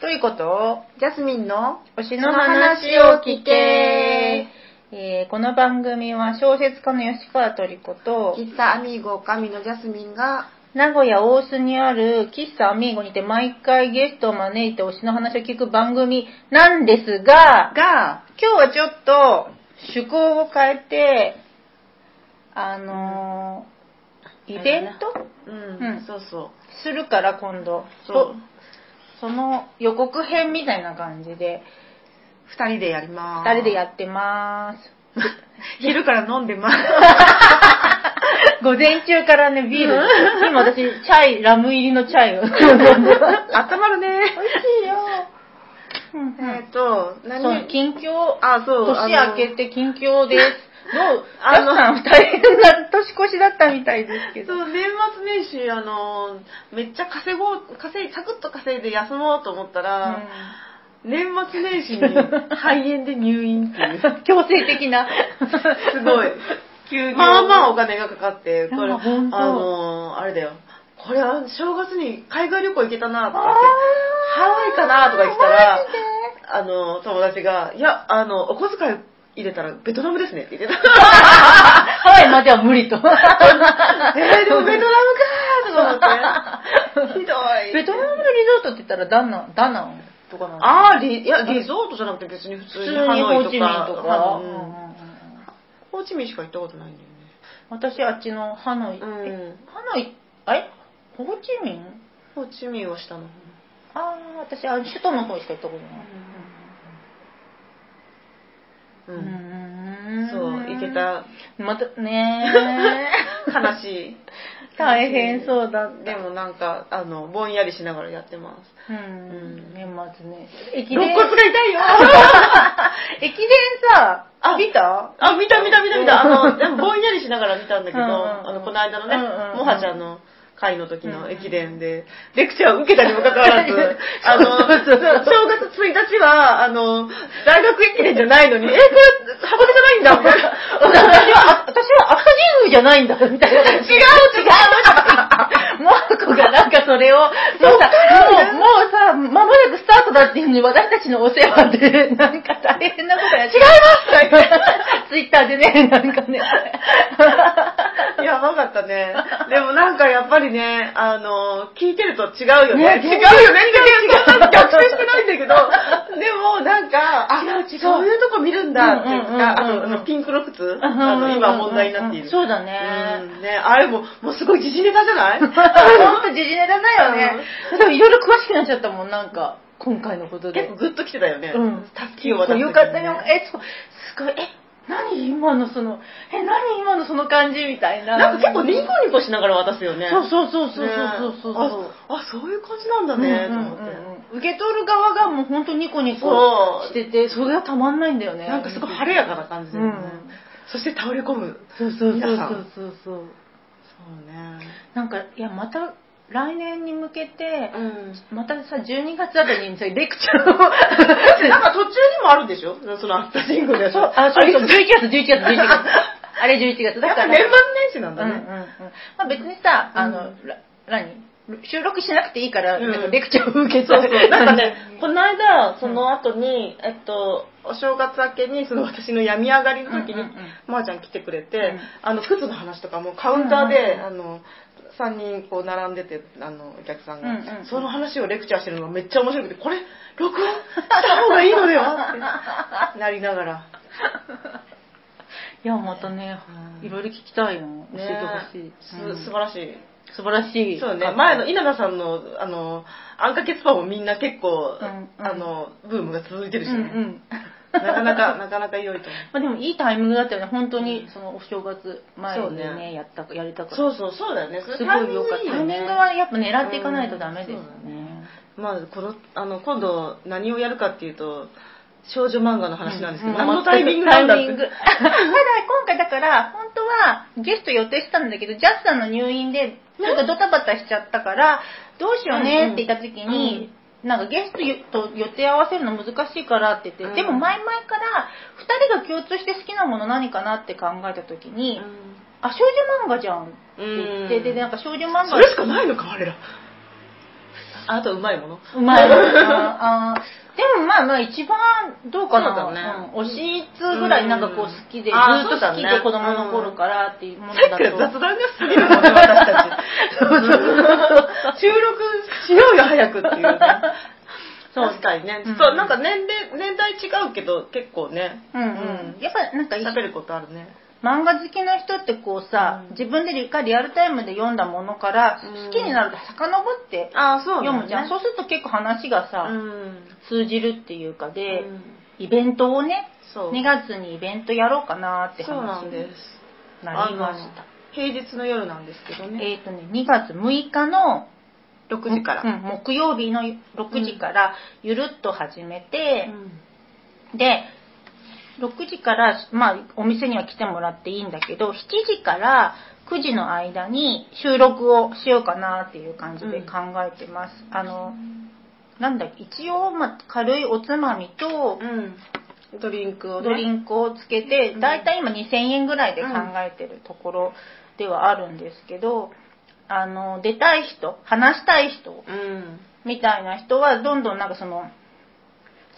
ということ？ジャスミンの推しの話を聞け、えーこの番組は小説家の吉川トリコと喫茶アミーゴ神のジャスミンが名古屋大須にある喫茶アミーゴにて毎回ゲストを招いて推しの話を聞く番組なんですが、が今日はちょっと趣向を変えて、あのーイベント？うん、うん。そうそう。するから今度。そうその予告編みたいな感じで、二人でやります二人でやってまーす。昼から飲んでます 午前中からね、ビール。今私、チャイ、ラム入りのチャイを飲んでます。あったまるね美味しいよ。うんえっと何？そう、近況、あそう年明けて近況です。どう、あの あのさん大変な年越しだったみたいですけど。そう年末年始あのめっちゃ稼ごう稼いサクッと稼いで休もうと思ったら、年末年始に肺炎で入院っていううん 強制的な。すごい。まあまあお金がかかってこれあのあれだよこれは正月に海外旅行行けたなとか言ってハワイかなとか言ってたらあの友達が「いやあのお小遣い入れたらベトナムですね」って言ってた。ハワイまでは無理と。えー、でもベトナムかーとか思って。ひどい。ベトナムのリゾートって言ったらダナン、ダナンとかなのああリいやリゾートじゃなくて別に普通に普通にホーチミンとか。ハノイうんうんうんうん。ホーチミンしか行ったことないんだよね。私あっちのハノイ、うん。えハノイあれ？ホーチミン？ホーチミンは下の方。ああ私あ首都の方しか行ったことない、う、うん。ん。そう行けた。またね 悲しい。大変そうだでもなんかあのぼんやりしながらやってます。うん、ん。年末ね。駅肋骨が痛いよ。駅伝。さあ見た？あ見た見た見た見た。あのでもぼんやりしながら見たんだけど、うんうんうん。あのこの間のね、うんうんうん。もはちゃんの会の時の駅伝で、レクチャーを受けたにもかかわらず、あの、正月1日は、あの、大学駅伝じゃないのに、え、これ、箱根じゃないんだ、みたいな。私は、私は赤神宮じゃないんだ、みたいな。違う違う もう子がなんかそれを、もうさ、もう、もうさ、間もなくスタートだっていうのに私たちのお世話で、なんか大変なことやって。違いますツイッターでね、なんかね。やばかったね。でもなんかやっぱりね、あの、聞いてると違うよね。ね違うよねって逆転してないんだけど、でもなんか、あ、違う違うそういうとこ見るんだっていうか、あとあのピンクの靴、あの今問題になっている。そうだね。うんね、あれも、もうすごい時事ネタじゃない？ほんと時事ネタだよね。でもいろいろ詳しくなっちゃったもん、なんか、今回のことで。結構グッときてたよね。うん。たすきを渡すねよかったよ。え、そう、すごい、え、何今のその、え、何今のその感じみたいな。なんか結構ニコニコしながら渡すよね。そうそうそうそうねそうそうそう。あ、あそういう感じなんだね、と思って。受け取る側がもう本当ニコニコそうしてて、それがたまんないんだよね。なんかすごい晴れやかな感じで、ねうんそして倒れ込む。そうそうそうそうそう。そうね。なんか、いや、また来年に向けて、うん。またさ、12月あたりにさ、レクチャーを。なんか途中にもあるんでしょ？そのアフターシングルでそう、あ、そうそう、11れ月、11月、11月。あれ11月。だか、らら年末年始なんだうんうんうんね。。まあ別にさ、あの、うんら何？収録しなくていいから、うんなんかレクチャーを受けそうそう。なんかね、このの間、その後に、えっと、お正月明けに、その私の病み上がりの時にうんうんうん、まーちゃん来てくれてうん、あの、靴の話とかもカウンターうんでうん、うんあの、3人こう並んでて、あの、お客さんがうんうんうん、その話をレクチャーしてるのがめっちゃ面白くて、これ、録音した方がいいのではって なりながら。いや、またね、うんいろいろ聞きたいの。教えてほしい。ねうんす素晴らしい。素晴らしい。そうね、前の稲田さんの、あの、あんかけスパもみんな結構、うんうんあの、ブームが続いてるしうんうね。ん。なかなか、なかなか良いと思う。まあでもいいタイミングだったよね。本当に、そのお正月前にねね、やった、やりたかった。そうそう、そうだよね。すごい良かった。タイミングはやっぱ狙っていかないとダメですようんね。まあ、この、あの、今度何をやるかっていうと、少女漫画の話なんですけど、う何のタイミングなんだって。タイミングただ今回だから、本当はゲスト予定してたんだけど、ジャスさんの入院で、ちょっとドタバタしちゃったから、どうしようねって言った時に、なんかゲストと予定合わせるの難しいからって言って、うん。でも前々から2人が共通して好きなもの何かなって考えた時に、あ、少女漫画じゃんって言って、うん。で、なんか少女漫画それしかないのか、我ら。あとうまいものうまいなあーでもまあまあ一番どうかなそうだねうん、おしつぐらいなんかこう好きで、ずうんっと好きで子供の頃からっていうものさっきだと。から雑談が過ぎるもんね、私たち。収録しようよ、早くっていうね。そ う確かにね。うんそう、なんか年齢、年代違うけど、結構ね。うんうん。やっぱなんか喋ることあるね。漫画好きな人ってこうさ、うん自分でリリアルタイムで読んだものからうん好きになると遡って読むじゃん。そうすると結構話がさ、うん。通じるっていうかで、うんイベントをね、そう。2月にイベントやろうかなって話に。なりました。平日の夜なんですけどね。えっ、とね、2月6日の6時から。うん、木曜日の6時からゆるっと始めて、うんで6時から、まあ、お店には来てもらっていいんだけど7時から9時の間に収録をしようかなっていう感じで考えてます、あのなんだ一応、まあ、軽いおつまみとうん。ドリンクをね。ドリンクをつけて、うんだいたい今2000円ぐらいで考えてるところではあるんですけど、あの出たい人話したい人うん。みたいな人はどんどんなんかその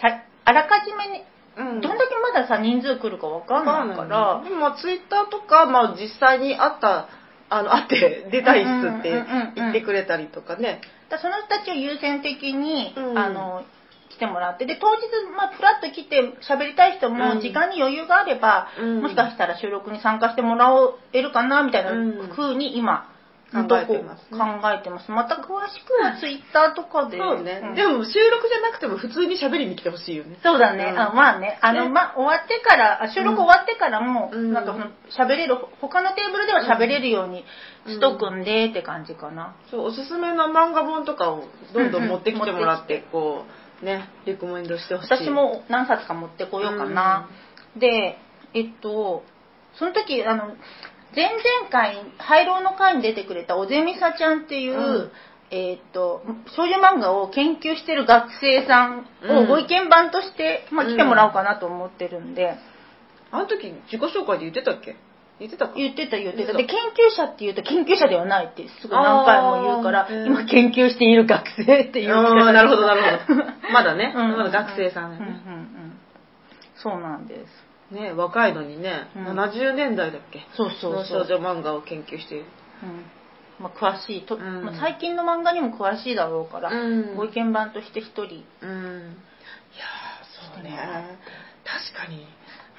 さあらかじめねうん。どんだけまださ人数来るかわかんないから。でもまあツイッターとか、まあ、実際に会ったあの 会って出たいっすって言ってくれたりとかね。だその人たちを優先的に、うん。あの来てもらって。で当日、まあ、フラッと来て喋りたい人もうん。時間に余裕があれば、うん。もしかしたら収録に参加してもらえるかなみたいなうん風に今、考えてますね考えてますまた詳しくはツイッターとかで。そうね、ん。でも収録じゃなくても普通に喋りに来てほしいよね。そうだね、うん。あまあね、あの、ね。まあ、終わってから、あ収録終わってからも、うん。なんか喋れる、他のテーブルでは喋れるようにしとくんでって感じかな。そうおすすめの漫画本とかをどんどん持ってきてもらって、こうねレコメンドしてほしい。私も何冊か持ってこようかな。で、えっと、その時、あの、前々回、廃炉の会に出てくれたおぜみさちゃんっていう、うん。えっと、少女漫画を研究してる学生さんをご意見番として、まあ、来てもらおうかなと思ってるんで、あの時自己紹介で言ってたっけ？言ってたか？言ってた言ってた。言ってで、研究者って言うと研究者ではないってすごい何回も言うからあ、ー。今研究している学生っていう。あ言い方ーなるほどなるほど。まだね、うん。まだ学生さんうんね、うんうん。そうなんです。ね若いのにね、うん。70年代だっけ？そうそうのそう。少。女漫画を研究している。うん。まあ、詳しいと、うん。まあ、最近の漫画にも詳しいだろうから、うん。ご意見番として一人。うん。いやーそうね。確かに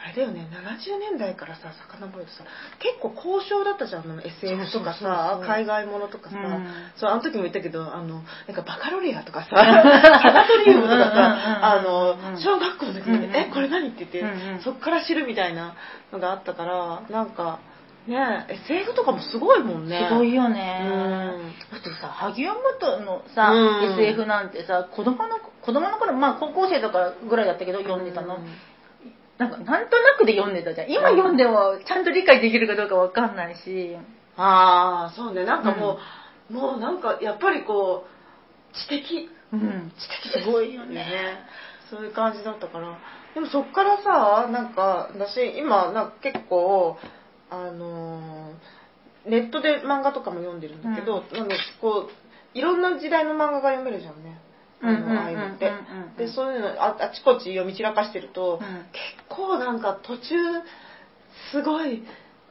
あれだよね70年代からさ遡るとさ結構交渉だったじゃんあの SF とかさ海外ものとかさ、うん。そうあの時も言ったけどあのなんかバカロレアとかさハガトリウムとかさあの小学校の時に、うんうんえこれ何?」って言って、うんうん。そっから知るみたいなのがあったからなんかね SF とかもすごいもんね。すごいよね、うん。だってさ萩山本のさ、うん。SF なんてさ子供の子供の頃まあ高校生とかぐらいだったけど読んでたの、うんなんかなんとなくで読んでたじゃん。今読んでもちゃんと理解できるかどうかわかんないし。ああそうね。なんかもう、もうなんかやっぱりこう知的。うん。知的すごいよね。ね。そういう感じだったから。でもそっからさなんか私今なんか結構あのーネットで漫画とかも読んでるんだけど、なんかこういろんな時代の漫画が読めるじゃんねあうんうんうんうんのああいうのって。でそういうのああちこち読み散らかしてると、うん。結構なんか途中すごい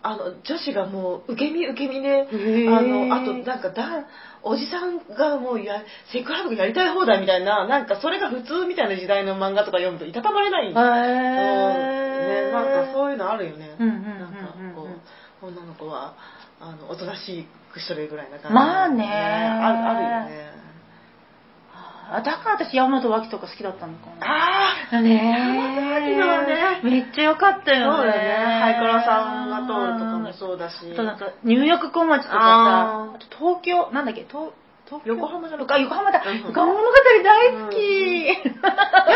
あの女子がもう受け身受け身でー。あのあとなんかだおじさんがもうやセクハラとかやりたい放題みたいななんかそれが普通みたいな時代の漫画とか読むといたたまれないんへだーね、なんかそういうのあるよね、うんうんうんうんなんかこう女の子はあのおとなしくしとれぐらいな感じ、まあね。あるあるよねあだから私山本脇とか好きだったのかな。ああね山本脇のはね。めっちゃ良かったよね。そうだね。ハイカラさんが通るとかもそうだし。あとなんか入浴小町とかさあと東京なんだっけ東横浜じゃなくてあ横浜だ。うん横浜物語大好き、や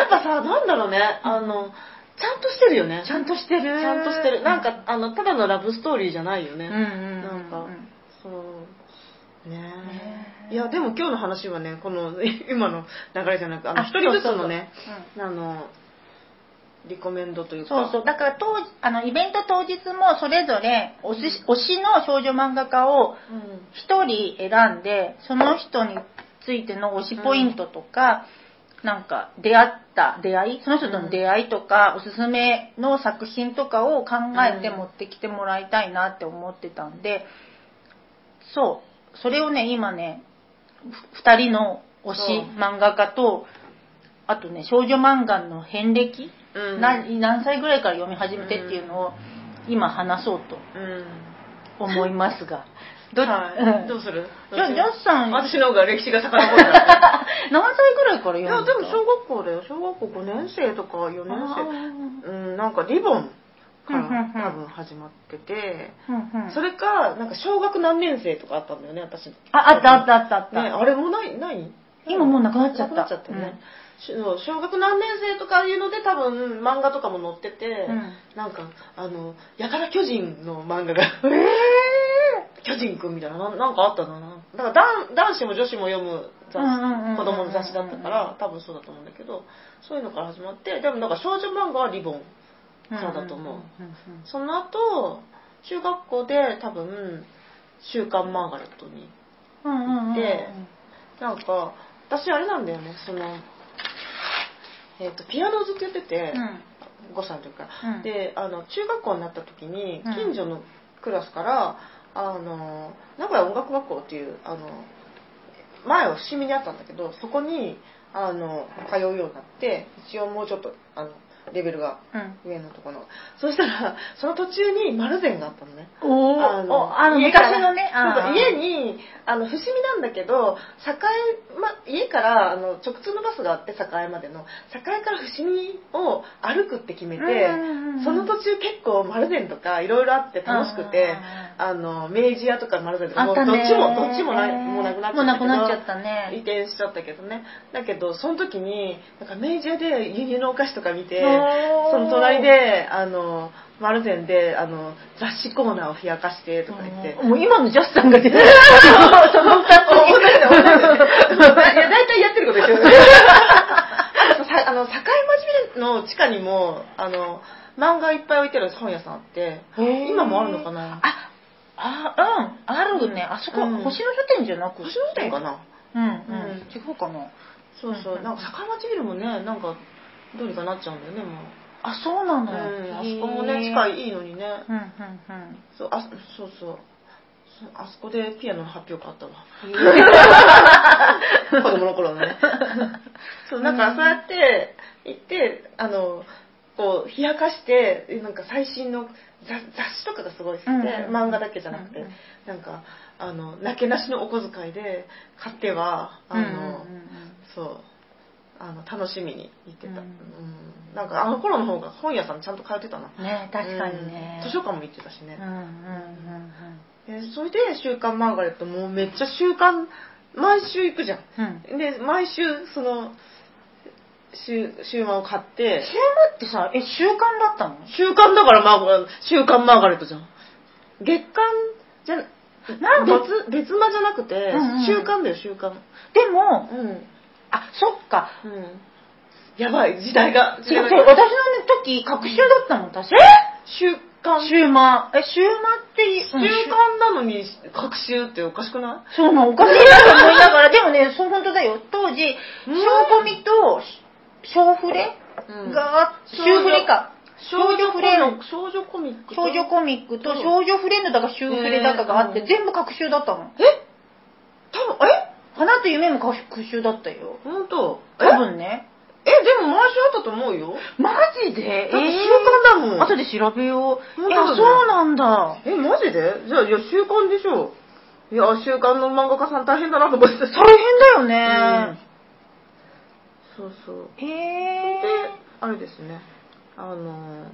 っぱさなんだろうね。あのちゃんとしてるよね。ちゃんとしてる。ちゃんとしてる。なんかあのただのラブストーリーじゃないよね、うんうんうんなんかそう。ねねいやでも今日の話はねこの 今の流れじゃなくあのあ一人ずつそうそうそう。のねあのリコメンドというか。そうそう。だから当時あのイベント当日もそれぞれ推し推しの少女漫画家をうん。一人選んでその人についての推しポイントとか、なんか出会った出会いその人との出会いとか、おすすめの作品とかを考えてうん。持ってきてもらいたいなって思ってたんで、そう。それをね今ねふ2人の推し漫画家とあとね少女漫画の遍歴、うん。何何歳ぐらいから読み始めてっていうのを今話そうとうん。思いますが。どはい、うんどうする？じゃあジャスさん。私の方が歴史が遡る。からね何歳ぐらいからい読んだやでも小学校だよ。小学校5年生とか4年生。うんなんかリボンから多分始まっててそれかなんか小学何年生とかあったんだよね私あ、あったあったあったあった。ねあれもないない？今もうなくなっちゃった。なくなっちゃったよね、し小学何年生とかいうので多分漫画とかも載ってて、うん。なんかあのやから巨人の漫画が。え巨人くんみたいなななんかあったんだな。だから男男子も女子も読む雑子供の雑誌だったから多分そうだと思うんだけどそういうのから始まってでもなんか少女漫画はリボン。ーそうだと思う。うんその後中学校で多分「週刊マーガレット」にうんうんうんうんでなんか私あれなんだよねそのえっ、とピアノをずっとやってて、うん。5歳の時から、うん。であの中学校になった時にうん。近所のクラスから、あの名古屋音楽学校っていうあの前は伏見にあったんだけどそこにあの通うようになって一応もうちょっとあのレベルがうん。上のところの。そしたらその途中に丸善があったのね。おー。あのおあの昔のね。そうそう家にあの伏見なんだけど栄、ま、家からあの直通のバスがあって栄までの。栄から伏見を歩くって決めて、その途中結構丸善とかいろいろあって楽しくて、あの明治屋とか丸善とかもうどっちもどっちもなもうなくなっちゃったなくなっちゃった移ね転しちゃったけどね。だけどその時になんか明治屋で輸入のお菓子とか見てその隣であの丸善であの雑誌コーナーを冷やかしてとか言って。もう今のジャスさんが出てる。その二つ同じだ同じだいや大体やってること一緒。あとさ あの境町の地下にもあの漫画いっぱい置いてる本屋さんあって今もあるのかな？ああうん。あるね。あそこ、うん。星の書店じゃなくて。星野店かな？うんうん、うん。違うかな。そうそう。うん。なんか境町ビルもねなんかどうにかなっちゃうんだよねもう。あそうなの、うんあそこもね地下いいのにね。うんうんうん。そうあそうそう。あそこでピアノの発表会あったわ。子供の頃のね。そうなんかそうやって行ってあのこう冷やかしてなんか最新の雑雑誌とかがすごい好きで、うんうん漫画だけじゃなくて、うんうんなんかあのなけなしのお小遣いで買ってはあの、うんうんうん。そうあの楽しみに行ってた、うん。うん。なんかあの頃の方が本屋さんちゃんと通ってたな。うんね確かにね、うん。図書館も行ってたしね。うん、うんうんえそれで「週刊マーガレット」もうめっちゃ週刊毎週行くじゃん。うん。うんで毎週その週週漫を買って。週末ってさえ週刊だったの？週刊だから、まあ、週刊マーガレットじゃん。月刊じゃなんで？別別間じゃなくて、うんうん。週刊だよ週刊。でもうんあそっか。うん。やばい時代が。違う違う私の時隔週だったもん確か週刊週週間え週末っていうん刊なのに隔週っておかしくない？そうなのおかしいなと思いながら。でもねそう本当だよ。当時うん。小コミと小フレうん。が週フレか。少女フレの少女コミックと？少女コミックと少女フレンドだか週フレだかがあってうん。全部隔週だったの。え？多分え？花と夢も隔週だったよ。本当？え多分ね。えでも毎週あったと思うよ。マジで？だって週刊だもん。後で調べよう。いやそうなんだ。えマジで？じゃあいや週刊でしょ。いや週刊の漫画家さん大変だなと思って大変だようん。ねそうそう。へでえあれですね。あの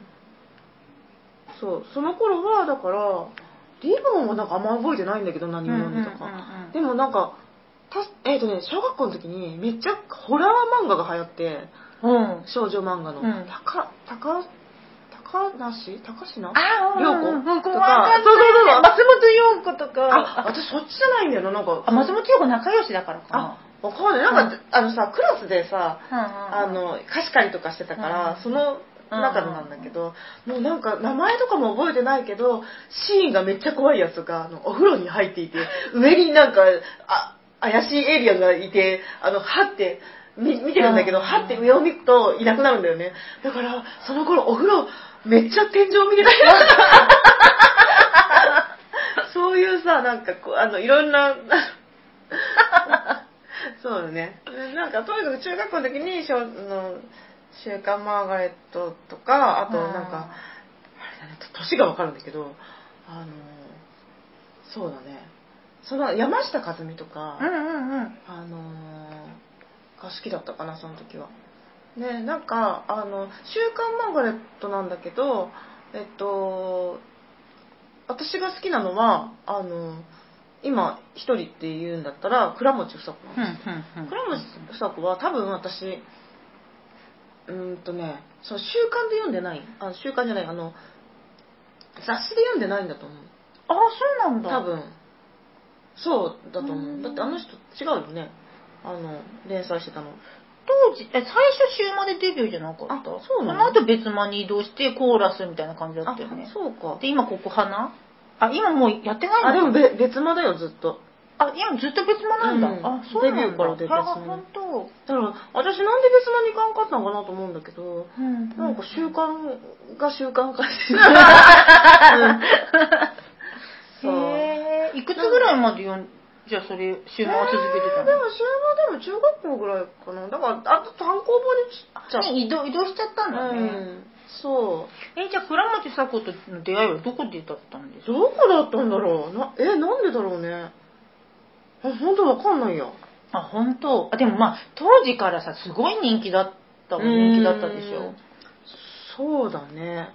そうその頃はだからリボンはなんかあんま覚えてないんだけど何を読んでたか、でもなんかたえっ、とね小学校の時にめっちゃホラー漫画が流行ってうん。少女漫画の、うん。高高高梨？高階？あ涼子うんうんうん。とか。そうそうそうそう。松本陽子とあか私そっちじゃないんだよななんか。あ松本陽子仲良しだからか。わかんない。なんか、あのさクラスでさああの貸し借りとかしてたから、うん。その中でなんだけど、もうなんか名前とかも覚えてないけどシーンがめっちゃ怖いやつがあのお風呂に入っていて上になんかあ怪しいエイリアンがいて、あの、はって、み見てるんだけど、うんはって上を見るといなくなるんだよね。だから、その頃お風呂、めっちゃ天井見てた。そういうさ、なんかこう、あの、いろんな、そうだね。なんか、とにかく中学校の時に、しょの週刊マーガレットとか、あとなんか、あれだね、年がわかるんだけど、あの、そうだね。その山下和美とか、うんうんうん。あのーが好きだったかな、その時は。ね、なんか、あの、週刊マーガレットなんだけど、えっと、私が好きなのは、あの、今、一人って言うんだったら、倉持房子なんですよ。うんうん倉持房子は多分私、うーんとね、その週刊で読んでない、あ週刊じゃない、あの、雑誌で読んでないんだと思う。あ、そうなんだ。多。分そうだと思う。うん。だってあの人違うよね。あの連載してたの。当時、え最初週までデビューじゃなかった？あそうなの？の後別間に移動してコーラスみたいな感じだあったよね。そうか。で、今ここ花？あ、今もうやってないの？あでもべ別間だよずっと。あ、今ずっと別間なんだ。うん。あ、そう。デビューからで別間。あ、本当。だから私なんで別間に行かんかったのかなと思うんだけどうん。なんか習慣が習慣化して そうへえ。いくつぐらいまで読ん、じゃあそれ、週間は続けてたの、えーでも週間でも中学校ぐらいかな。だからあと単行本にね移動、移動しちゃったんだね。うんそう。え、じゃあ倉持咲子との出会いはどこでだったんですか？どこだったんだろうな。えなんでだろうね。あ本当わかんないや。あ、本当。あ、でもまあ、当時からさ、すごい人気だったもん、人気だったでしょ？そうだね。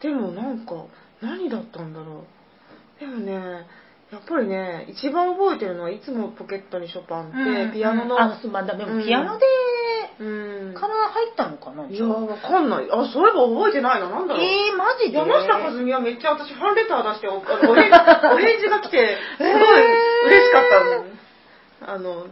でもなんか何だったんだろう。でもねやっぱりね一番覚えてるのはいつもポケットにショパンって、うんピアノの。あ、そうまあ、でもうん。ピアノで、うん。から入ったのかな、いやわかんない。あそういえば覚えてないな。なんだろう、えー、マジで？山下和美はめっちゃ私ファンレター出してお お返お返事が来てすごい嬉しかったの、あの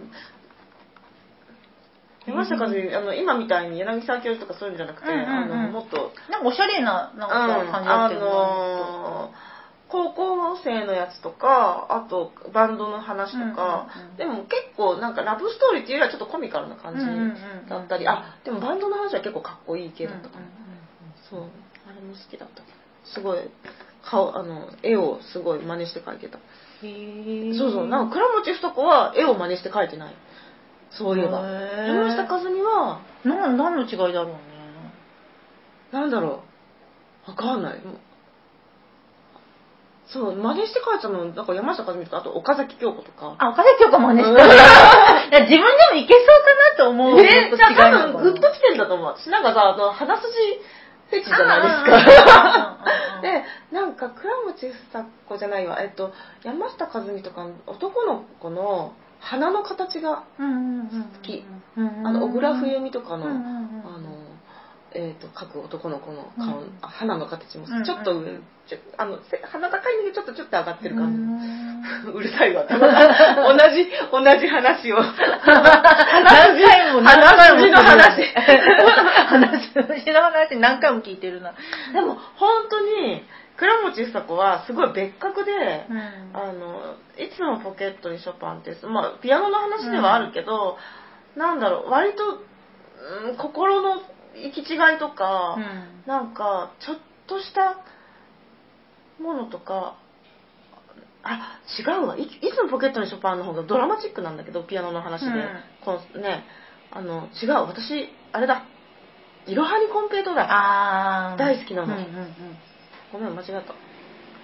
山下和美あの今みたいに柳沢教授とかそういうんじゃなくて、うんうんうんあのもっとなんかおしゃれな、なんうんか感じだあったよね。のー高校生のやつとかあとバンドの話とか、うんうんうん。でも結構なんかラブストーリーっていうよりはちょっとコミカルな感じうんうんうんだったり、あでもバンドの話は結構かっこいい系だったかな、うんうんそう。あれも好きだった。すごい顔あの絵をすごい真似して描いてた、うんへー。そうそう。なんか倉持房子は絵を真似して描いてない。そういえば。山下和美はな何の違いだろうね。なんだろう。わかんない。そう、真似して書いてたの、なんか山下和美とか、あと岡崎京子とか。あ、岡崎京子真似した。うんいや 自分でもいけそうかなと思うえいじゃあ多分グッと来てんだと思う。私なんかさ、あの、鼻筋フェチじゃないですか。で、なんか倉持房子じゃないわ、えっと、山下和美とか男の子の鼻の形が、好きうんあの、小倉冬美とかの、あの、えー、と描く男の子の顔、うん。あ鼻の形もうんうん。ちょっと上、ちょあのせ鼻高いんだけどちょっとちょっと上がってる感じ、う うるさいわ。同じ同じ話を。何回も何回も鼻筋の話。話筋の話何回も聞いてるな。でも本当に倉持房子はすごい別格で、うん。あのいつもポケットにショパンって、まあ、ピアノの話ではあるけど、なんだろう割と、うん、心の行き違いとか、うん。なんかちょっとしたものとかあ違うわ。いいつもポケットにショパンの方がドラマチックなんだけどピアノの話で、うん。このねあの違う。私あれだ。いろはにコンペイトーだ。あー。大好きなの。うんうんうん。ごめん間違った。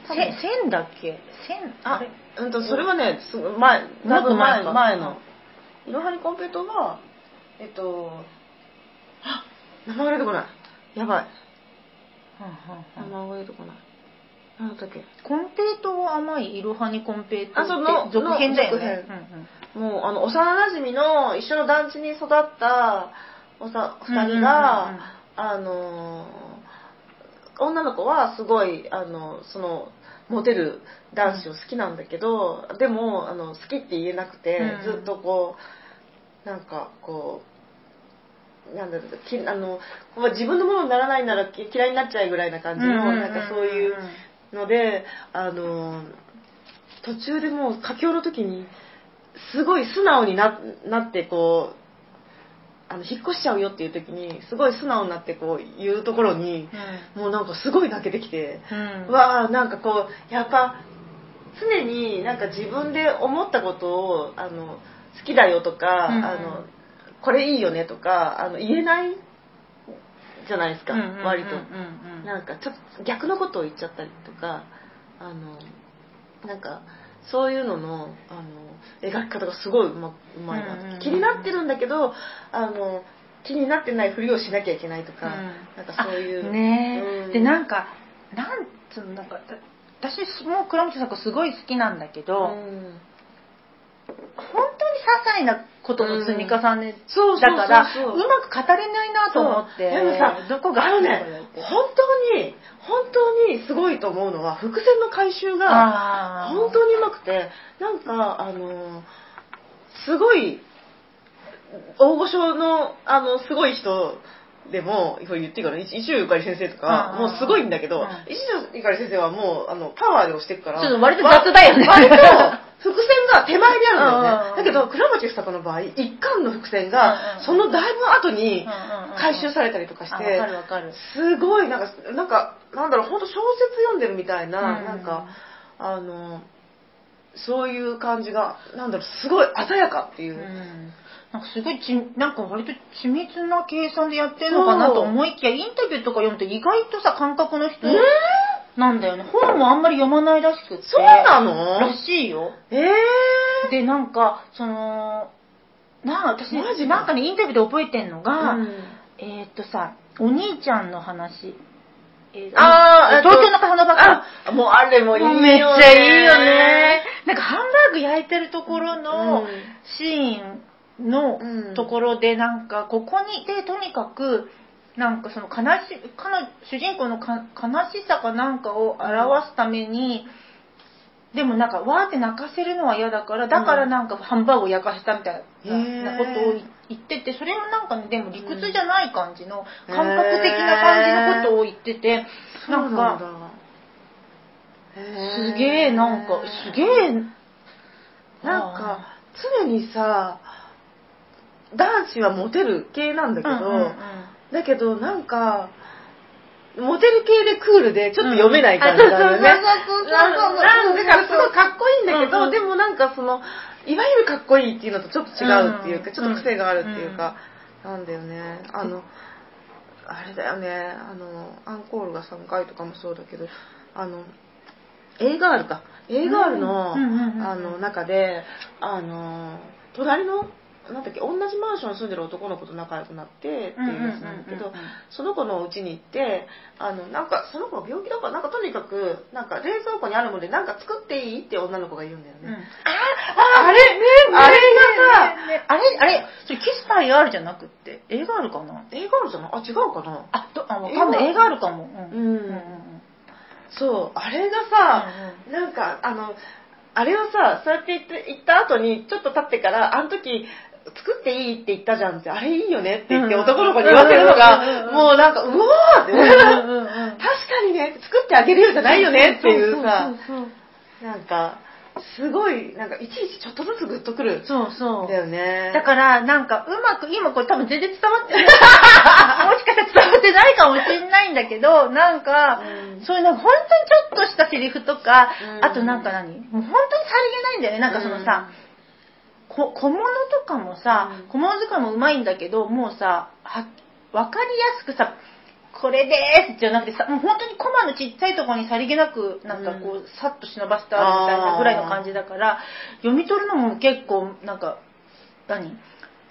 せ線だっけ？線あれ？うんとそれはねすぐ前いぶっと前か。前前の。いろはにコンペイトーはえっとあ名前が出てこない。やばい。名前が出てこない。何だっけコンペイトー甘いいろはにコンペイトーあその続編だよね。のもうあの幼なじみの一緒の団地に育ったおさ二人が、あの女の子はすごいあのそのモテる男子を好きなんだけど、でもあの好きって言えなくて、うん。ずっとこうなんかこうなんだろうきあのまあ自分のものにならないならき嫌いになっちゃうぐらいな感じの、なんかそういうのであの途中でもう佳境の時にすごい素直にななってこうあの引っ越しちゃうよっていう時にすごい素直になってこう言うところにもうなんかすごい泣けてきて、うん。わあなんかこうやっぱ常になんか自分で思ったことをあの好きだよとか、うんうん。あのこれいいよねとかあの言えないじゃないですか、うんうんうんうん。割と。なんかちょっと逆のことを言っちゃったりとかあのなんかそういうののあの描き方がすごいうまうまいな、うんうんうん。気になってるんだけどあの気になってないふりをしなきゃいけないとか、うん。なんかそういう。あね。え、うん。でなんかなんつうのなんかた私も倉本作すごい好きなんだけど、うん本当に些細なことの積み重ねそうだから、うまく語れないなと思って。でもさどこがあの？ね本当に本当にすごいと思うのは伏線の回収が本当にうまくてなんかあのすごい大御所のあのすごい人でもこれ言っていいかな？一石ゆかり先生とかもうすごいんだけどうん。石ゆかり先生はもうあのパワーで押していくからちょっと割と雑だよね。割と伏線が手前であるんだよね。だけど倉持房子の場合一巻の伏線がそのだいぶ後に回収されたりとかしてすごいなんかなんかなんだろう本当小説読んでるみたいな、うんなんかあのそういう感じがなんだろうすごい鮮やかっていう。う、ん。なんかすごいちなんか割と緻密な計算でやってるのかなと思いきやインタビューとか読むと意外とさ感覚の人えーなんだよね。本もあんまり読まないらしくって。そうなの？らしいよ。えー、でなんかそのなあ私マジか。なんかねインタビューで覚えてんのが、うん。えーっとさお兄ちゃんの話、えーあーえっと東京の笠のバカあもうあれもいいよねめっちゃいいよね。なんかハンバーグ焼いてるところのうん。シーンのうん。ところでなんかここにでとにかくなんかその悲し彼女主人公のか悲しさかなんかを表すために、でもなんかわーって泣かせるのは嫌だからだからなんかハンバーグを焼かせたみたいなことを言っててそれもなんかねでも理屈じゃない感じの感覚的な感じのことを言っててなんかすげえなんかすげえなんか常にさ男子はモテる系なんだけど、うんうんうんだけどなんかモテる系でクールでちょっと読めない感じなんだよね。うん。あそうそうそうそう。そうなんだからすごいかっこいいんだけど、うんうんでもなんかそのいわゆるかっこいいっていうのとちょっと違うっていうか、うん。ちょっと癖があるっていうか、なんだよね。あのあれだよね。あのアンコールが3回とかもそうだけどあの A ガールか。A ガールの,、うんうんうんうん。あの中であの隣のなんだっけ同じマンションに住んでる男の子と仲良くなってっていうやつなんだけどうんうんうんうんその子の家に行ってあのなんかその子が病気だからなんかとにかくなんか冷蔵庫にあるものでなんか作っていいって女の子が言うんだよね、うん。ああれあれがさ、ねねあれあれそれキスパイ R じゃなくって映画あるかな？A ガールじゃない？あ違うかな？あどあわかんない。映画？あるかも。うん。うんうんうん。そうあれがさ、なんかあのあれをさそうやって言って言った後にちょっと経ってからあの時作っていいって言ったじゃんってあれいいよねって言ってうん。男の子に言わせるのうんうんうんうん。がもうなんかうわーって。うんうんうんうん。確かにね作ってあげるよじゃないよねっていうさなんかすごいなんかいちいちちょっとずつグッとくる。そうそう。んだよね。だからなんかうまく今これ多分全然伝わってない。もしかしたら伝わってないかもしれないんだけどなんか、うん。そういうなんか本当にちょっとしたセリフとか、うん。あとなんか何？もう本当にさりげないんだよね。なんかそのさ、こ小物とかもさ、うん。小物使いもうまいんだけどもうさは分かりやすくさこれですじゃなくてさもう本当にコマのちっちゃいところにさりげなくなんかこう、うん。さっと忍ばせてあるみたいなぐらいの感じだから読み取るのも結構なんか何？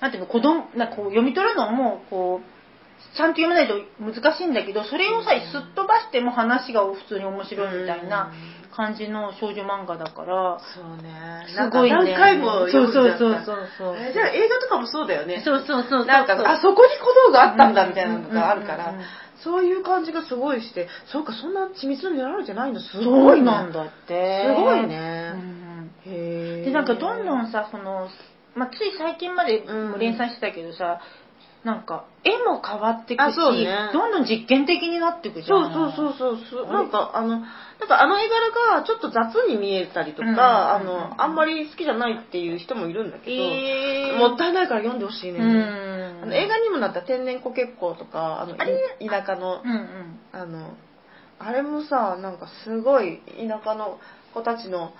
なんていうの子供なんかこう読み取るのもこうちゃんと読めないと難しいんだけどそれをさ、うんすっ飛ばしても話が普通に面白いみたいな感じの少女漫画だから、そうね。すごいね。何回も読んじゃそうそうそうそうそう。えじゃあ映画とかもそうだよね。そうそうそうそう。なんかあそこに小道具あったんだみたいなのがあるから、うんうんうんうん。そういう感じがすごいして。そうかそんな緻密にやられてないの？すすごいな。んだって。すごいうんね、うん。へえでなんかどんどんさその、まあ、つい最近まで連載してたけどさ、なんか絵も変わってくし、ね。どんどん実験的になってくじゃん。そうそうそうそう。なんかあのなんかあの絵柄がちょっと雑に見えたりとか、うん。あのあんまり好きじゃないっていう人もいるんだけど、えー、もったいないから読んでほしいね、うん。あの映画にもなった天然コケッコーとかあの田舎の。うんうん。あのあれもさなんかすごい田舎の子たちの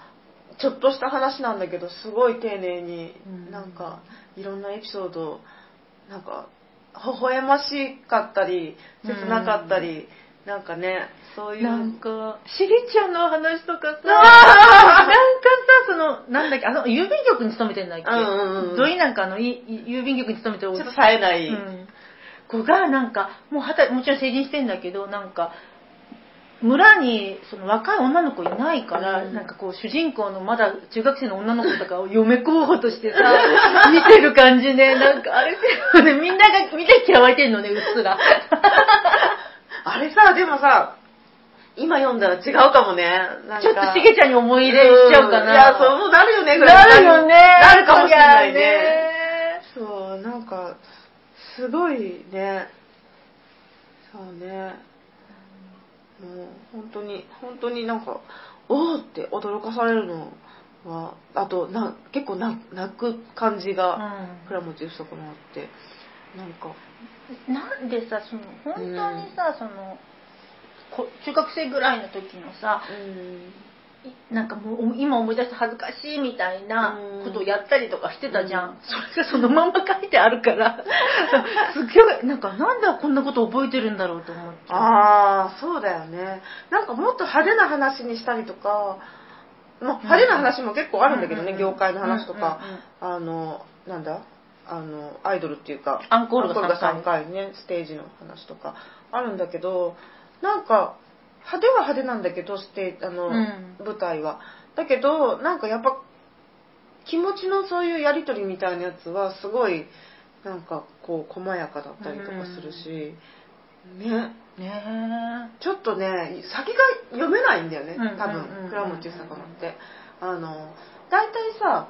ちょっとした話なんだけどすごい丁寧にうん。なんかいろんなエピソードなんか微笑ましかったり切なかったり、なんかねそういう。なんか、しげちゃんの話とかさ、なんかさ、その、なんだっけ、あの、郵便局に勤めてんだっけ、うんうんうんどいなんかあの、いい郵便局に勤めてるちょっと冴えない、うん、子がなんか、もうはたもちろん成人してんだけど、なんか、村にその若い女の子いないから、うん。なんかこう主人公のまだ中学生の女の子とかを嫁候補としてさ 見てる感じね。なんかあれってね みんなが見て嫌われてんのねうっすら。あれさでもさ今読んだら違うかもね。ちょっとしげちゃんに思い入れしちゃうかな、んいやそうなるよねなるよね。なるかもしれないね。そうなんかすごいね。そうねもう本当に本当になんかおおって驚かされるのはあとな結構な泣く感じがうん。倉持由子もあってなんか。なんでさその本当にさ、そのこ中学生ぐらいの時のさうん。いなんかもう今思い出して恥ずかしいみたいなことをやったりとかしてたじゃん、うん。それがそのまま書いてあるから。すっごいなんかなんでこんなこと覚えてるんだろうと思っちゃうああそうだよね。なんかもっと派手な話にしたりとか、まあ、派手な話も結構あるんだけどね、うん業界の話とか、うんうんあのなんだ？あのアイドルっていうかアンコールが3回。3回ねステージの話とかあるんだけどなんか派手は派手なんだけどステあの、うん。舞台は。だけどなんかやっぱ気持ちのそういうやり取りみたいなやつはすごいなんかこう細やかだったりとかするし、ね。ね。ちょっとね先が読めないんだよね。うん多うんうんうん。分倉持由坂って。あの大体さ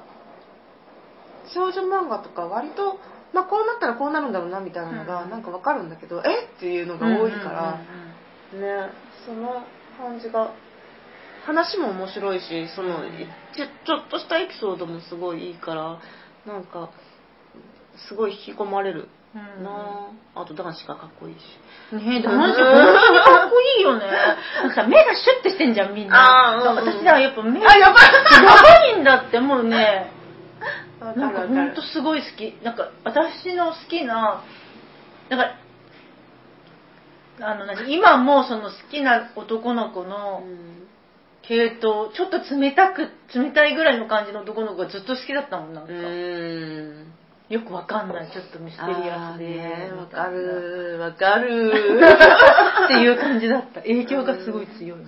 少女漫画とか割と、まあ、こうなったらこうなるんだろうなみたいなのがうん。なんかわかるんだけど、え？っていうのが多いから、ね。その感じが話も面白いしそのいちょちょっとしたエピソードもすごいいいからなんかすごい引き込まれる。うん。うんなあと男子がかっこいいし。ねえ、男子本当にかっこいいよね。なんかさ、目がシュッてしてんじゃん、みんな。うんうん私らやっぱ目あやばいやばい。んだって、もうね、わなんか本当すごい好き。なんか私の好きな、なんか、あの、何？今もその好きな男の子の系統、ちょっと冷たく、冷たいぐらいの感じの男の子がずっと好きだったもん、なんか。うんよくわかんない、ちょっとミステリアスで。ねわかるわかる っていう感じだった。影響がすごい強い。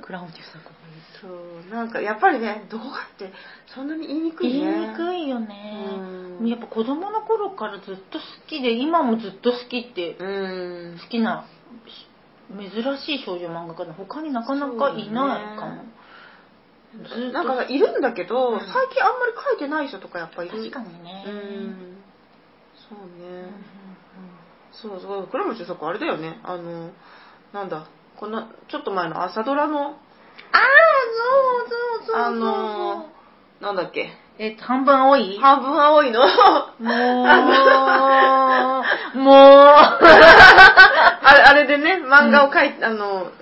クラウンチュサコそうなんかやっぱりねどうやってそんなに言いにくいね言いにくいよねうん。やっぱ子供の頃からずっと好きで、今もずっと好きって、うん好きな珍しい少女漫画家の他になかなかいないかも。ずっと。なんかさいるんだけど、うん。最近あんまり書いてない人とかやっぱいる。確かにね。うん。そううんうんね、そうそう。倉持さんあれだよね。あのなんだこのちょっと前の朝ドラの。ああ、そうそうそうそう。あのなんだっけ。えっと、半分青い？半分青いの。もう、もう、あれあれ漫画を書いて、あの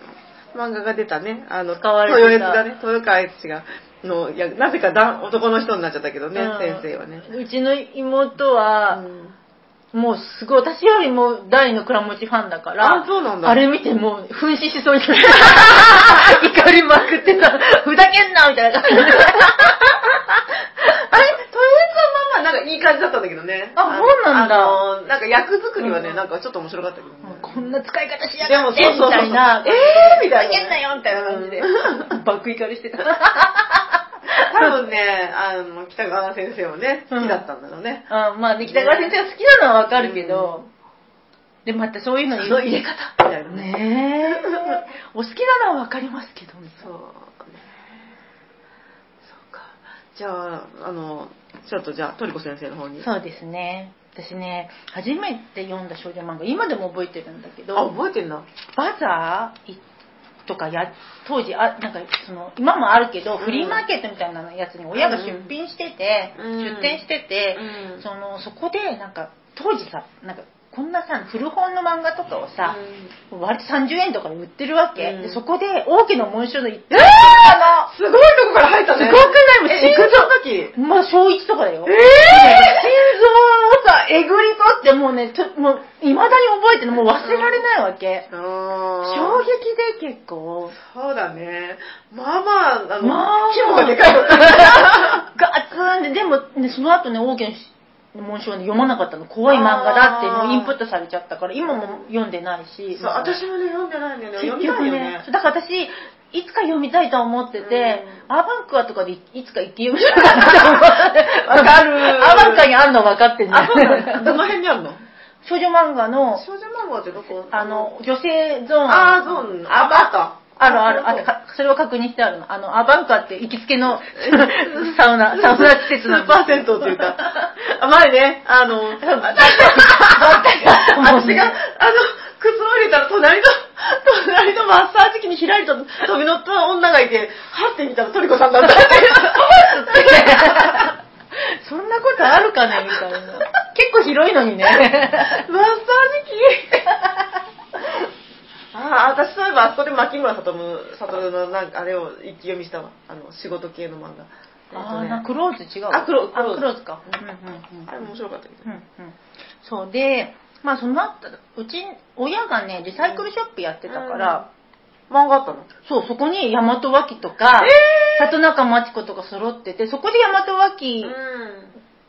漫画が出たね。あの使われ豊悦がね。豊川悦司がのいやなぜかだ男の人になっちゃったけどね、うん。先生はね、うちの妹は、うん。もうすごい、私よりも大の倉持ファンだから、あそうなんだ。あれ見てもう噴死しそうにな 怒りまくってた、ふざけんなみたいな。感じで。あれ、トヨエツはまあまあなんかいい感じだったんだけどね。あそうなんだあの、なんか役作りはね、うんなんかちょっと面白かったけどね。こんな使い方しやでがってみもそうそうそうたいな。えーみたいなふざけんなよみたいな感じでうん。爆怒りしてた。多分ね、あの、北川先生もね、好きだったんだろうね。あまあね、北川先生が好きなのはわかるけど、で、またそういうのにその入れ方みたいなね。お好きなのはわかりますけど、そうね。そうか。じゃあ、あの、ちょっとじゃあ、トリコ先生の方に。そうですね。私ね初めて読んだ少女漫画今でも覚えてるんだけどあ、覚えてんだ。バザーとかや当時あなんかその今もあるけど、うんフリーマーケットみたいなやつに親が出品してて、うん出店してて、うんそのそこでなんか当時さなんかこんなさ古本の漫画とかをさ、割と30円とかで売ってるわけ、うん。でそこで王家の紋章の一点えすごいとこから入ったね。すごくない？もうえ、いくつの時まあ小1とかだよ、え心臓をさえぐり取ってもうねともういまだに覚えてる。もう忘れられないわけ、ー、衝撃で結構。そうだね。まあまあ、あの、まあ。規模がでかい。のか。ガツンででも、ね、その後ね王家の紋章はね読まなかったの怖い漫画だってもうインプットされちゃったから今も読んでないしそう、私もね、読んでないんだよね。読み結局たいよね。だから私いつか読みたいと思ってて、うアーバンクアとかでいいつか行って読みたいなと思ってわかるアーバンクアにあるの分かってんだ。どの辺にあるの？少女漫画の少女漫画ってどこ？あの女性ゾーンあー、ゾーン。あ、バータ。あるある、あるかそれを確認してあるの。あの、アバンカって行きつけの サウナ、サウナ施設なんスーパー銭湯っていうか。あ前ね、あの、私が、あの、靴を入れたら隣の、隣のマッサージ機にひらりと飛び乗った女がいて、はって見たらトリコさんだったっていう。そんなことあるかねみたいな。結構広いのにね。マッサージ機ああ、私そういえばあそこで牧村悟悟のなんかあれを一気読みしたわ。あの、仕事系の漫画。あねなクローズ違うあクローズクローズか。うんうんうんあれ面白かったけど。うんうんそうで、まあその後、うち、親がね、リサイクルショップやってたから、漫画あったの？そう、そこに大和脇とか、里中町子とか揃ってて、そこで大和脇、うん。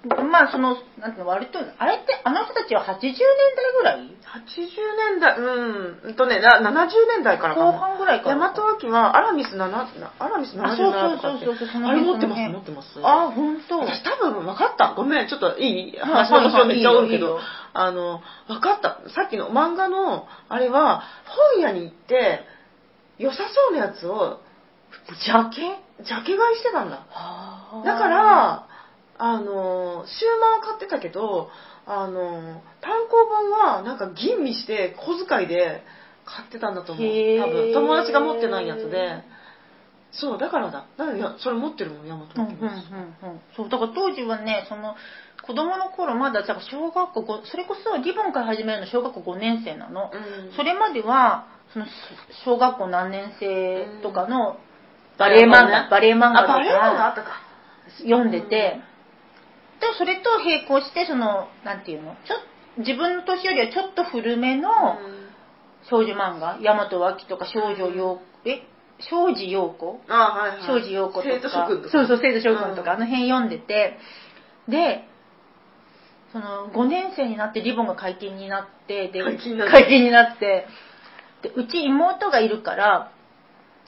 まあその、なんていうの、割と、あれって、あの人たちは80年代ぐらい？80年代、うん、うんとね、な70年代からか後な。半ぐらいから。大和脇はアラミス7、アラミスあそう77とかって。そうそうそうそのあれ辺持ってます、その辺持ってます。あ、本当。私多分分かった。ごめん、ちょっといい？はい話の腰をめっちゃ折るけどいいよいいよ、あの、分かった。さっきの漫画の、あれは、本屋に行って、良さそうなやつを、ジャケジャケ買いしてたんだ。はあだから、あの、終盤は買ってたけど、あの、単行本はなんか吟味して小遣いで買ってたんだと思う。多分、友達が持ってないやつで。そう、だからだ。だからいやそれ持ってるもん、ヤマトうんうんうんうん。そうだから当時はねその子供の頃まだだから小学校ごそれこそリボンから始めるの小学校5年生なの、うん。それまではその小学校何年生とかのバレエ漫画、バレエ漫画あ、バレエ漫画あとかったか。読んでて、でそれと並行してそのなんていうの？ちょ自分の年よりはちょっと古めの少女漫画？大和脇とか少女陽え？庄司陽子あ、はいはい。庄司陽子とか。生徒諸君とか。そうそう生徒諸君とか、うん。あの辺読んでて。でその5年生になってリボンが解禁になってで解禁になって。でうち妹がいるから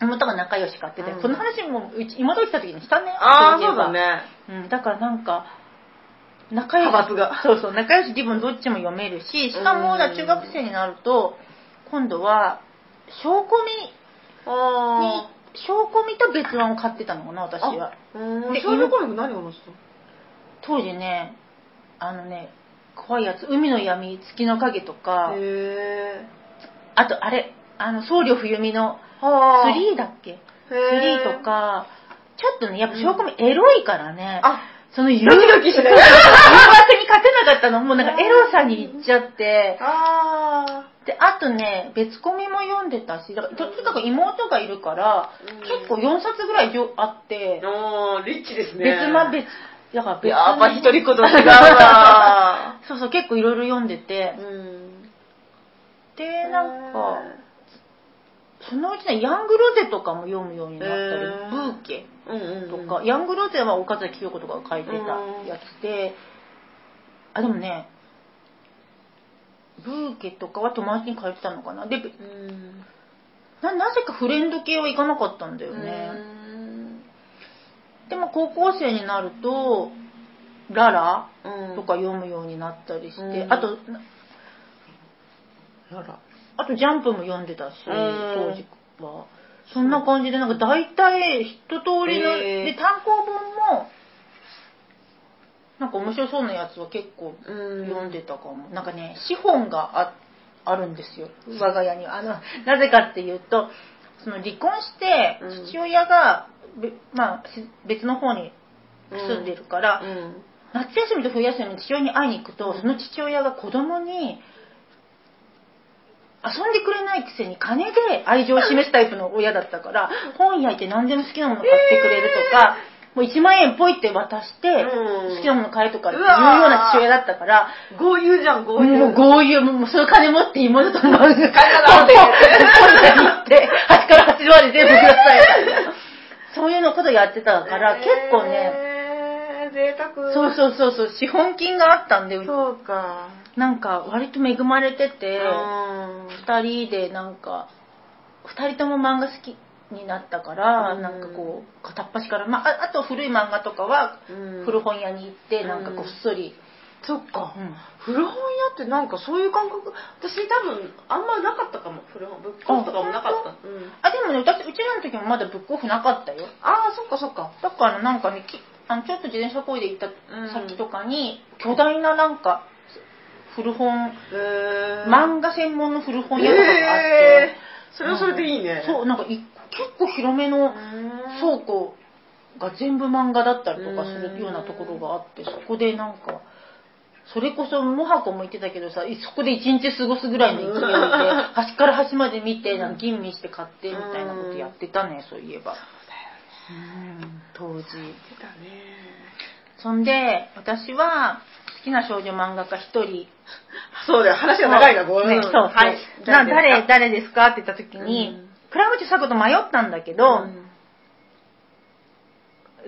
妹が仲良しかってて、うん。この話もうち妹が来た時にしたね。ああ、いえば。そうだね。うん、だからなんか仲良し。派閥が。そうそう仲良しリボンどっちも読めるししかもうん中学生になると今度は証拠にあ証拠見と別案を買ってたのかな私は。で少女コミック何を載せた？当時ねあのね怖いやつ海の闇月の影とか。あとあれあの僧侶冬美のは3だっけ？へー。3とかちょっとねやっぱ証拠見エロいからね、あ、その誘ドキドキしない。誘惑に勝てなかったの。もうなんかエロさに行っちゃって。あであとね別コミも読んでたしだからととにかく妹がいるから、うん。結構4冊ぐらいじょあって。ー。おー、リッチですね。別ま別だから別やっぱ一人っ子と違うわ。そうそう結構いろいろ読んでて。うん。でなんかそのうちねヤングロゼとかも読むようになったり、へーブーケうんうんうん。とか、ヤングロゼは岡崎清子とかが書いてたやつで、あでもねブーケとかは友達に書いてたのかなでうん。ななぜかフレンド系はいかなかったんだよね、うんでも高校生になるとララうん。とか読むようになったりして、うんあとあら。あとジャンプも読んでたし、うん当時は。そんな感じで、なんか大体一通りの、へーで、単行本も、なんか面白そうなやつは結構うん読んでたかも。なんかね、資本がああるんですよ。我が家には。あの、なぜかっていうと、その離婚してうん、父親が、べまあ、し別の方に住んでるから、うん夏休みと冬休みに父親に会いに行くと、その父親が子供に、遊んでくれないくせに金で愛情を示すタイプの親だったから、本屋行って何でも好きなもの買ってくれるとか、もう1万円ポイって渡して、うん好きなもの買えとかいうような父親だったから、豪遊じゃん、豪遊。もう豪遊、もうその金持って妹と漫画買って、だってって、端から端まで全部ください。そういうのことやってたから、結構ね、えー、贅沢。そうそうそうそう、資本金があったんで、そうか。なんか割と恵まれてて、うん。二人でなんか、二人とも漫画好きになったから、うん。なんかこう、片っ端から、まあ、ああと古い漫画とかは、うん。古本屋に行って、なんかこっそり、そっか、うん。古本屋ってなんかそういう感覚？私多分あんまなかったかも。古本ブックオフとかもなかった。あうん。あ、でもね、私、うちらの時もまだブックオフなかったよ。ああそっかそっか。だからなんかね、きあのちょっと自転車こいで行ったうん。先とかに、巨大ななんか、古本、へえ漫画専門の古本屋とかがあって、へー。それはそれでいいね。そう、なんかい結構広めのうん。倉庫が全部漫画だったりとかするようなところがあって、そこでなんか、それこそモハコも言ってたけどさ、いそこで一日過ごすぐらいの勢いで、端から端まで見て、なんか吟味して買ってみたいなことやってたね、そういえば。うん、当時。言ってたね。そんで、私は好きな少女漫画家一人、そうだよ。話が長いなごめん。ね、そう。そう。はい。な誰、だ誰ですかって言った時に、うん。倉持咲子と迷ったんだけど、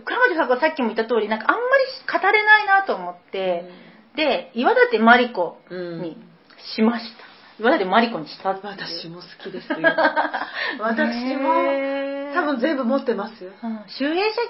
倉持咲子はさっきも言った通り、なんかあんまり語れないなと思って、で、岩立真理子にしました。岩立真理子にしたって。私も好きですよ。私も。ね多分全部持ってますよ。うん。集英社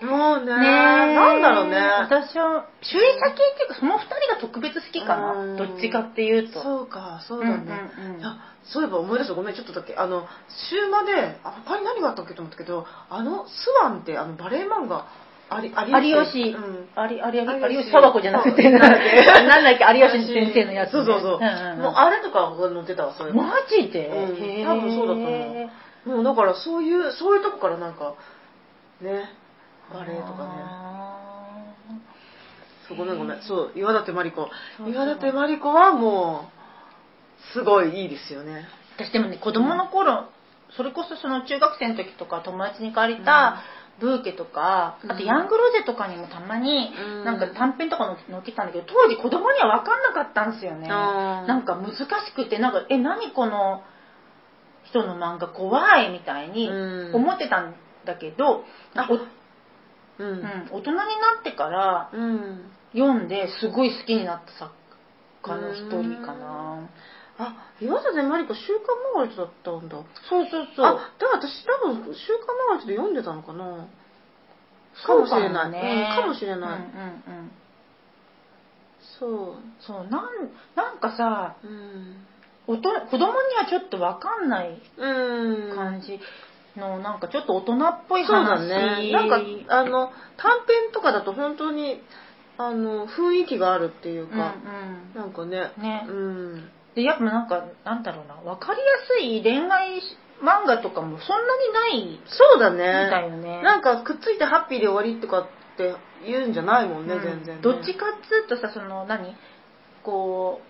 系。もうね。ねなんだろうね。私は集英社系っていうかその二人が特別好きかな。うん。どっちかっていうと。そうかそうだね、うんうんうん。あそういえば思い出したごめんちょっとだけ。あの週間であ他に何があったっけと思ったけどあのスワンってあのバレエ漫画有吉、うん。有吉、有吉。有吉沢子じゃなくて、なんだっけ？有吉先生のやつ、ね。そうそうそう、んんん。もうあれとかが載ってたわそういえばマジで、うん。多分そうだと思もうだからそういうそういうとこからなんかね。バレエとかね。あそうごめん。ごめんそう岩立真理子。そうそう。岩立真理子はもうすごいいいですよね。ー私でもね、子供の頃、それこそその中学生の時とか友達に借りた、ブーケとか、あとうんヤングロゼとかにもたまに、うん。なんか短編とか載ってたんだけど、当時子供には分かんなかったんですよね。なんか難しくて、なんか、え、何この人の漫画怖いみたいにうん。思ってたんだけど、あおううんん、大人になってからうん。読んですごい好きになった作家の一人かな。あ岩立真理子週刊マガリットだったんだ。そうそうそう。あだから私多分週刊マガリットで読んでたのかな。かもしれない。ねうんかもしれない。うんうんうん。そう。そう、なん、なんかさ、うん。おと子供にはちょっとわかんないうん。感じの、なんかちょっと大人っぽいそうだ話。ね。なんかあの短編とかだと本当にあの雰囲気があるっていううんか、うん。なんかね。ね。うんで、やっぱなんか、なんだろうな、わかりやすい恋愛漫画とかもそんなにないそうだみたいねよね。なんかくっついてハッピーで終わりとかって言うんじゃないもんね、うん。全然ね。どっちかっつうとさその何？こう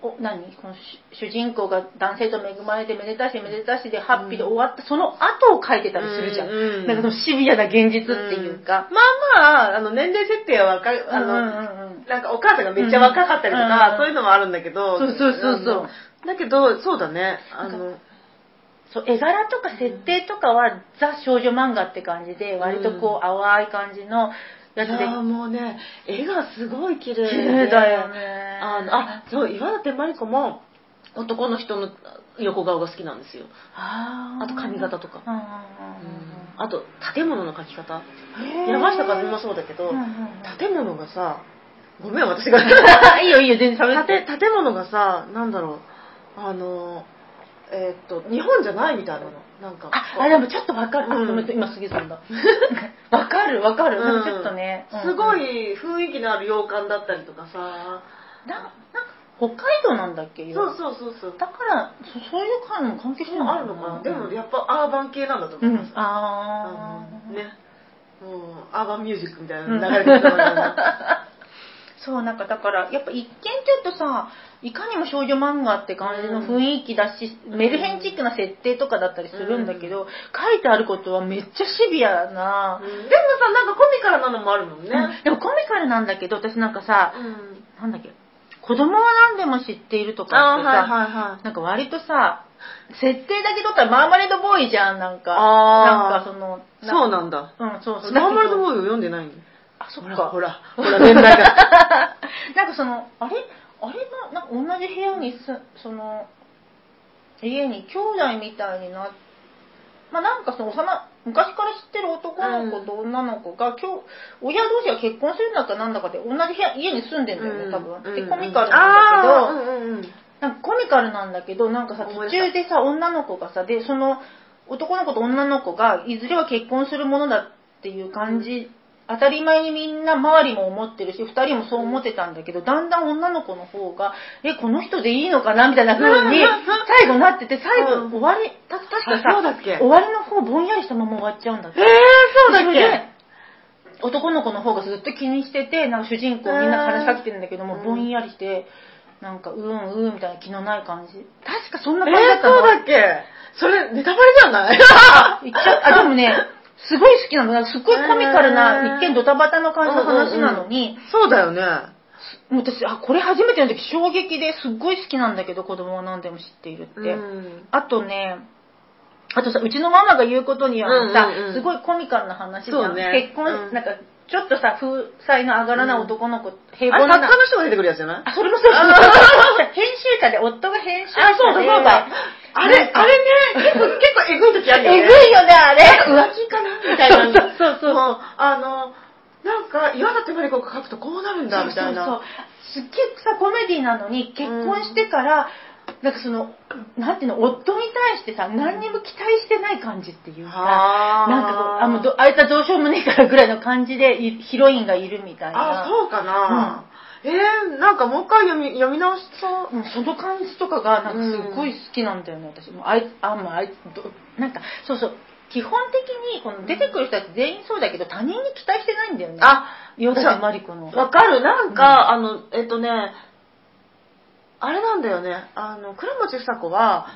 お何？この主主人公が男性と恵まれてめでたしめでたしでハッピーで終わった、その後を書いてたりするじゃん、うんうんなんかそのシビアな現実っていうか、まあまああの年齢設定はわかる。あの、うんうんうんなんかお母さんがめっちゃ若かったりとか、うんそういうのもあるんだけど、そうそうそうそう。だけどそうだね。あのそう絵柄とか設定とかは、ザ少女漫画って感じで割とこう淡い感じのやつで、いやーもうね絵がすごい綺麗で。綺麗だよね。あのあそう岩立真理子も男の人の横顔が好きなんですよ。あと髪型とか。あと建物の描き方。山下和美もそうだけど、建物がさごめん私が。いいよいいよ全然喋って。建建物がさなんだろう。あのえーっと日本じゃないみたいなのなんか。あ、あ、でもちょっとわかる。あうん。今杉さんだ。わかるわかる。なん。かちょっとね。うんすご。い雰囲気のある洋館だったりとかさ、ななんか北海道なんだっけ？そうそうそうそう。だからそそういう感も関係してるあるのかな？でもやっぱアーバン系なんだとう思います、ん。あー。うん。ね。もうアーバンミュージックみたいなの流れてたから、そうなんかだからやっぱ一見ちょっとさいかにも少女漫画って感じの雰囲気だし、メルヘンチックな設定とかだったりするんだけど、書いてあることはめっちゃシビアな、うん。でもさなんかコミカルなのもあるもんね、うん。でもコミカルなんだけど私なんかさ、うん。なんだっけ子供は何でも知っているとかってさ、はいはいはい。なんか割とさ設定だけ取ったらマーマレードボーイじゃんなんか。あー。なんかそのそうなんだ。うんそうそう。マーマレードボーイを読んでないの？あそっほらかほらほら年代がなんかそのあれ？あれななんか同じ部屋にすその家に兄弟みたいになっまあなんかその幼昔から知ってる男の子と女の子が、今日親同士が結婚するんだかなんだかで同じ部屋家に住んでんだよね多分、でコミカルなんだけど、なんかコミカルなんだけどなんかさ途中でさ女の子がさでその男の子と女の子がいずれは結婚するものだっていう感じ、当たり前にみんな周りも思ってるし2人もそう思ってたんだけどだんだん女の子の方がえこの人でいいのかなみたいな風に最後なってて最後うん。終わりた確かあさそうだっけ？終わりの方ぼんやりしたまま終わっちゃうんだって。えー、そうだっけ？男の子の方がずっと気にしててなんか主人公みんな話しかけてるんだけども、うん。ぼんやりしてなんかうんうんみたいな気のない感じ。確かそんなえ感じだっー、たの、そうだっけ？それネタバレじゃない？あでもねすごい好きなの。すっごいコミカルな、一見ドタバタの感じの話なのに、そうだよね。もう私あこれ初めての時衝撃ですっごい好きなんだけど子供は何でも知っているって、うん。あとねあとさうちのママが言うことにはさ、うんうんうん。すごいコミカルな話じゃん、ね。結婚、うん。なんかちょっとさ風采の上がらない男の子、平あれ凡な。作家の人が出てくるやつじゃない？あ、それもそう 編集者で、夫が編集者で。あ、そうだそうだ。あれ、あれね、結構、結構えぐい時あるよね。えぐいよね、あれ。浮気かなみたいな。そうそうそうあの、なんか、岩立真理子が書くとこうなるんだ、みたいな。そうそうそうすっげえさ、コメディなのに、結婚してから、なんかその、なんていうの、夫に対してさ、何にも期待してない感じっていうか、あーなんかこう、あもうどあいつはどうしようもねえからぐらいの感じで、いヒロインがいるみたいな。あ、そうかな。えー、なんかもう一回読み、読み直しそう。うんその感じとかがなんかすっごい好きなんだよね、私。もうあいつあもうあいつどなんかそうそう。基本的にこの出てくる人たち全員そうだけど他人に期待してないんだよね。あ、岩立真理子の。わかる。なんか、あの、えっとね、あれなんだよね。あの、倉持房子は、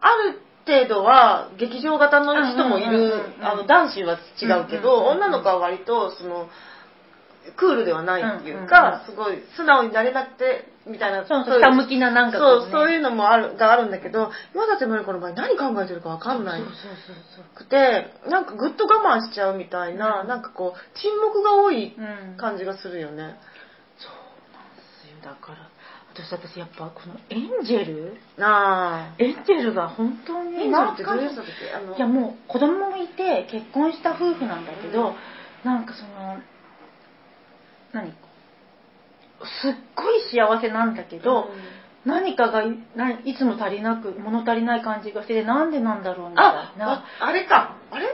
ある程度は劇場型の人もいうんうんうんるう、んあの、男子は違うけど、うんうんうんうん。女の子は割と、その、クールではないっていうか、すごい素直になれなくて、みたいな。そうそうい下向きななんかそう、そういうのもある、があるんだけど、岩立真理子の場合何考えてるかわかんない。そうそうそうそう。くて、なんかぐっと我慢しちゃうみたいな、うん。なんかこう、沈黙が多いうん感じがするよね。そうなんですよ。だから私私やっぱこのエンジェル？ああ。エンジェルが本当にエンジェルなんかってどういう人だっけいやもう子供もいて結婚した夫婦なんだけど、うん。なんかその何すっごい幸せなんだけど、何かがいないつも足りなく物足りない感じがしてなんでなんだろうみたあいな。わ、あれか。あれ？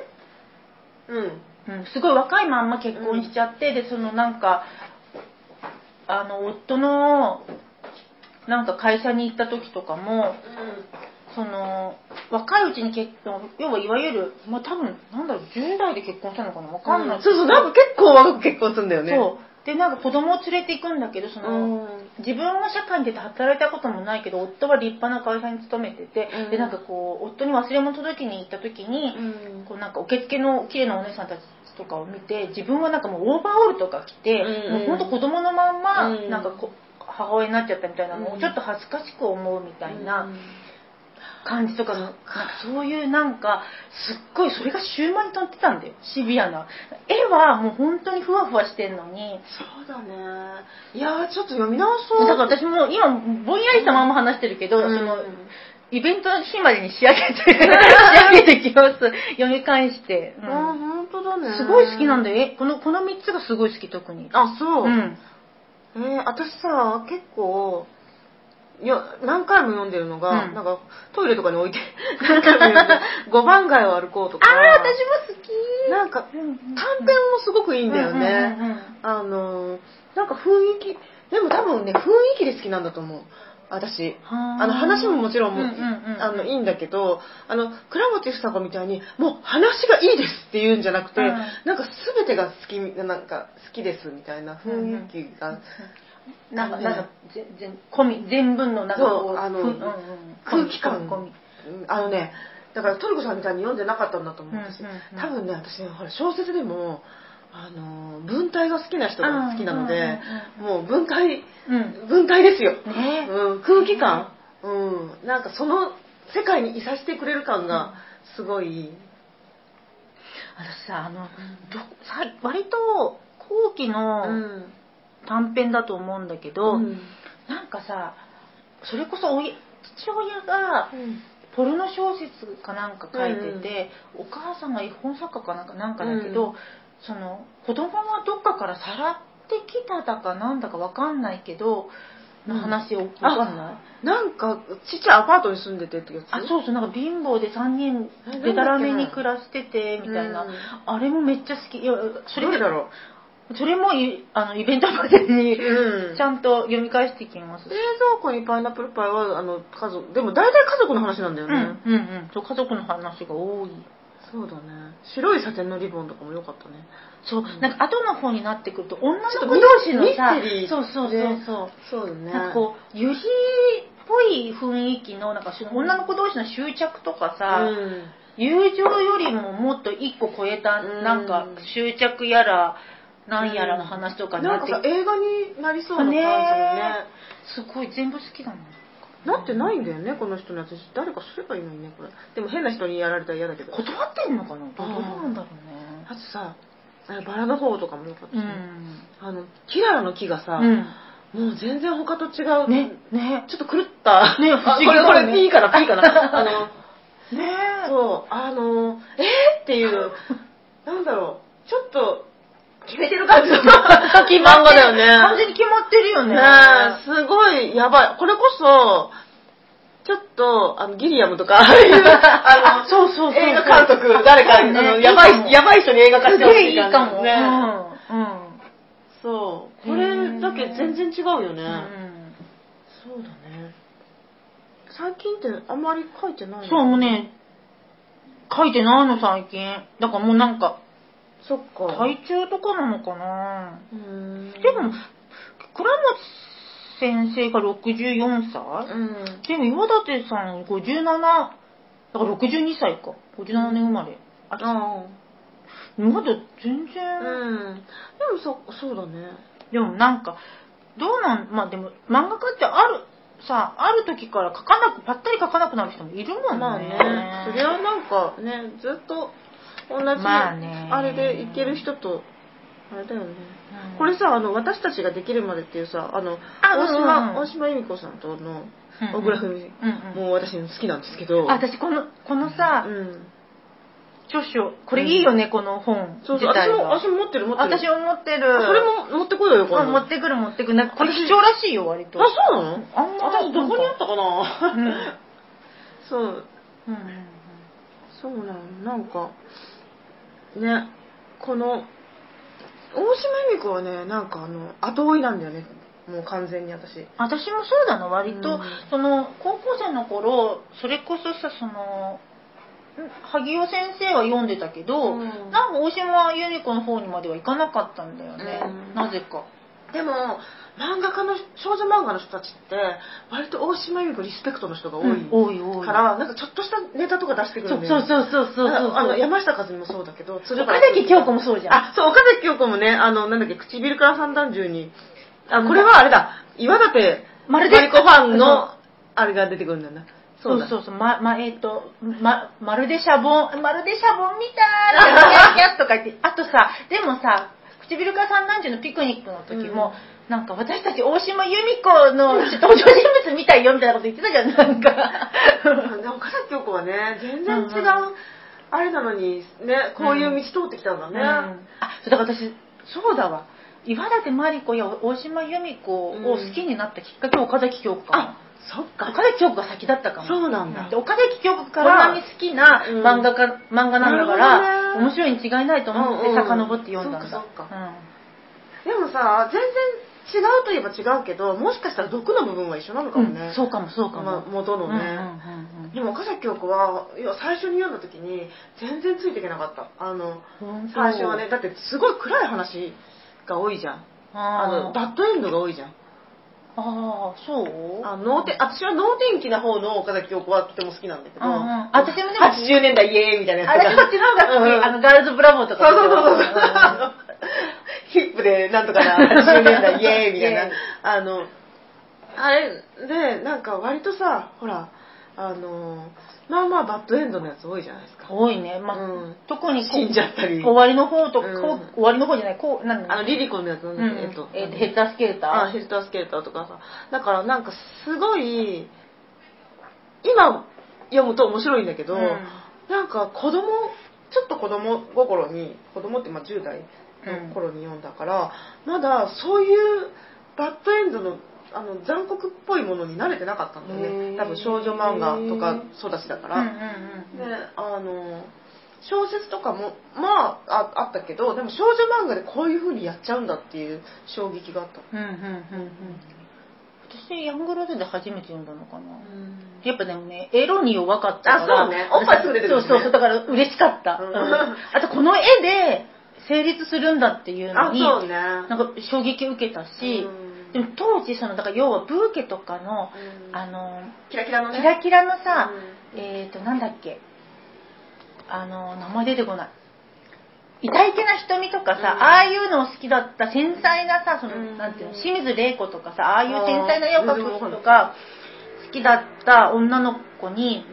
うん。うん、すごい若いまんま結婚しちゃって、でそのなんかあの夫のなんか会社に行った時とかもその若いうちに結婚要はいわゆるまあ多分なんだろう10代で結婚したのかな？わかんない、そうそう、なんか結構若く結婚するんだよね。そうでなんか子供を連れて行くんだけどその、うん。自分は社会に出て働いたこともないけど夫は立派な会社に勤めてて、うん。でなんかこう夫に忘れ物届きに行った時に、うん。こうなんか受付の綺麗なお姉さんたちとかを見て自分はなんかもうオーバーオールとか着て、うん。うんもうほんと子供のまんま、うん。なんかこ母親になっちゃったみたいなのうん。をちょっと恥ずかしく思うみたいな感じとかそういうなんかすっごいそれが終盤に飛んでたんだよ。シビアな。絵はもう本当にふわふわしてんのに。そうだね。いやー、ちょっと読み直そう。だから私も今ぼんやりしたまま話してるけど、うん。そのイベントの日までに仕上げて 仕上げてきます。読み返して、うん。あ、本当だね。すごい好きなんだよ。えこのこの3つがすごい好き特に。あ、そう。うん。えー、私さ、結構、よ何回も読んでるのが、うん。なんかトイレとかに置いて何回も読んで五番街を歩こうとか。ああ、私も好き。なんかうん短編もすごくいいんだよね、うんうんうんうん。あのなんか雰囲気でも多分ね雰囲気で好きなんだと思う。私。はあの話ももちろんも、うんうんうん。あのいいんだけどあの倉持房子みたいにもう話がいいですって言うんじゃなくて、うん。なんか全てが好きなんか好きですみたいな雰囲気が、なんか、なんか、全然、込み、全文のなんかこそうあのうんうん。空気感。込み。うんあのねだからトリコさんみたいに読んでなかったんだと思う私、うんうんうん。多分ね私ねほら小説でもあの文体が好きな人が好きなので、もう文体うん。文体ですよ、ね。うん、空気感、うん、なんかその世界にいさせてくれる感がすごい、私さ、あの、どさ割と後期うのん短編だと思うんだけど、うん。なんかさ、それこそ父親がポルノ小説かなんか書いてて、お母さんが絵本作家かなんかなんかだけど、うん。その子供はどっかからさらってきただかなんだかわかんないけど、の話をわかんない、なんかちっちゃいアパートに住んでてってやつ？あそうそうなんか貧乏で3人えでたらめに暮らしててみたいな、うん。あれもめっちゃ好き。いやそれだろそれもいあのイベントまでにう、うん、ちゃんと読み返してきます冷蔵庫にパイナップルパイはあの家族でも大体家族の話なんだよね、うんうんうん。そう家族の話が多い。そうだね。白いサテンのリボンとかも良かったね。そう、ん。なんか後の方になってくると女の子同士のミさそうそうそうそう、そうだね。なんかこう、ユヒっぽい雰囲気の、なんか女の子同士の執着とかさ、うん。友情よりももっと一個超えた、うん。なんか執着やら、なんやらの話とかにななんってかさ映画になりそうな感じのね。ねすごい全部好きだもん。なってないんだよねこの人のやつ。誰かすればいいのにねこれ。でも変な人にやられたら嫌だけど。断ってんのかな？どうなんだろうね。あとさバラの方とかも良かったし、うん。あのキララの木がさ、うん。もう全然他と違う、ね、ね。ちょっと狂った。ね不思議これこれピーかなピーかな。あの ね。そうあのえー、っていう。なんだろう。ちょっと決めてる感じの漫画だよね完全に決まってるよね。ねえすごいやばい。これこそちょっとあのギリアムとか あのそうそうそう映画監督。誰か、ねあのやばいやばい人に映画化してほしすげえいかも。ね、うん。うん。そう。これだけ全然違うよね、うん。そうだね。最近ってあんまり書いてないの？そう、もうね、書いてないの最近。だからもうなんか、そっか。体中とかなのかな？うーん。でも、倉持先生が64歳、うん。でも岩立さん57、だから62歳か。57年生まれ。あ、あまだ全然、あうん。でもそそうだね。でもなんか、どうなん、まあでも漫画家ってある、さ、ある時から書かなく、ぱったり書かなくなる人もいるもんね。まあね。それはなんかねずっと同じ、まあね。あれでいける人とあれだよね。うん。これさあの私たちができるまでっていうさあのあ大島、うんうん。大島由美子さんとの小倉文美、うんうん。もう私好きなんですけど。あ私この、このさ、うん著書、これいいよね、この本。そうそう。私も私も持ってる持ってる。私も持ってる。それも持ってこいよようん持ってくる持ってくる。なんかこれ貴重らしいよ、割と。あそうなの？あんま私どこにあったかな、うん。そう。うんうん。そうなのなんかね。この大島由美子はねなんかあの後追いなんだよね。もう完全に私。私もそうだな、割と、うん。その、高校生の頃、それこそさ、その、ん萩尾先生は読んでたけど、うん。なんか大島由美子の方にまではいかなかったんだよね、うん。なぜか。でも漫画家の少女漫画の人たちって割と大島由美子リスペクトの人が多い、うん多い多い。からなんかちょっとしたネタとか出してくるんだよそうそうそうそうそうそう。ああの山下和美もそうだけど鶴岡崎京子もそうじゃん。あそう岡崎京子もねあのなんだっけ唇から三段銃にあこれはあれだ。岩立まるでマリコファンのあれが出てくるんだよな。だ。そうそうそう、ま、ま、えっ、と、ま、まるでシャボン、まるでシャボンみたいな、キャッキャッとか言って、あとさ、でもさ、唇から三男女のピクニックの時も、なんか私たち大島由美子の登場人物みたいよみたいなこと言ってたじゃん、なんか。でも岡崎京子はね全然違う、うんうんあれなのにねこういう道通ってきたんだね、うん。あ、だから私、そうだわ。岩立真理子や大島由美子を好きになったきっかけは岡崎京子かあそっか。岡崎京子が先だったかも。そうなんだで。岡崎京子からこんなに好きなうん漫画か、漫画なんだかなるら、ほどね面白いに違いないと思ってうんうん遡って読んだんだ。そっかそっかうんでもさ、全然違うといえば違うけど、もしかしたら毒の部分は一緒なのかもね。うんそうかもそうかも。まあ元のね。うんうんうんでも岡崎京子はいや最初に読んだ時に全然ついていけなかったあのうん最初はねだってすごい暗い話が多いじゃんあのあーバッドエンドが多いじゃんあー、そう？あ能天私は能天気な方の岡崎京子はとても好きなんだけど、うんうん。私もでも80年代イエーイみたいなやつあれ、こっちの方が好き。うんあの、ガールズブラボーとか。そうそうそうそう。ヒップでなんとかな80年代イエーイみたいな。あのあれでなんか割とさほらあのまあまあバッドエンドのやつ多いじゃないですか。多いね。まあ、うん。特に死んじゃったり。終わりの方とか、うん。こう終わりの方じゃない、こう、なんあのリリコのやつなんだうんえっと、えっと、ヘッダースケーター？あヘルタースケーターとかさ。だからなんかすごい今読むと面白いんだけど、うん。なんか子供ちょっと子供心に子供ってまあ10代の頃に読んだから、まだそういうバッドエンドのあの残酷っぽいものに慣れてなかったんだよね。多分少女漫画とか育ちだから、うんうんうんであの小説とかもまあああったけどでも少女漫画でこういう風にやっちゃうんだっていう衝撃があった、うんうんうんうん。私、ヤングロードで初めて読んだのかな。やっぱでもね、エロに弱かったから。あそうね。おっぱいすぐ出てくるね。そうそうだから嬉しかった。うん。うん。あと、この絵で成立するんだっていうのに、あそうね。なんか衝撃を受けたし、うん当時、その、だから要はブーケとかの、うん。あの、キラキラのね。キラキラのさ、うん。えっ、ー、と、なんだっけ、あの、名前出てこない。痛いけな瞳とかさ、うん。ああいうのを好きだった繊細なさ、その、うん。なんていうの、清水玲子とかさ、ああいう繊細な絵を描く人とか、好きだった女の子に、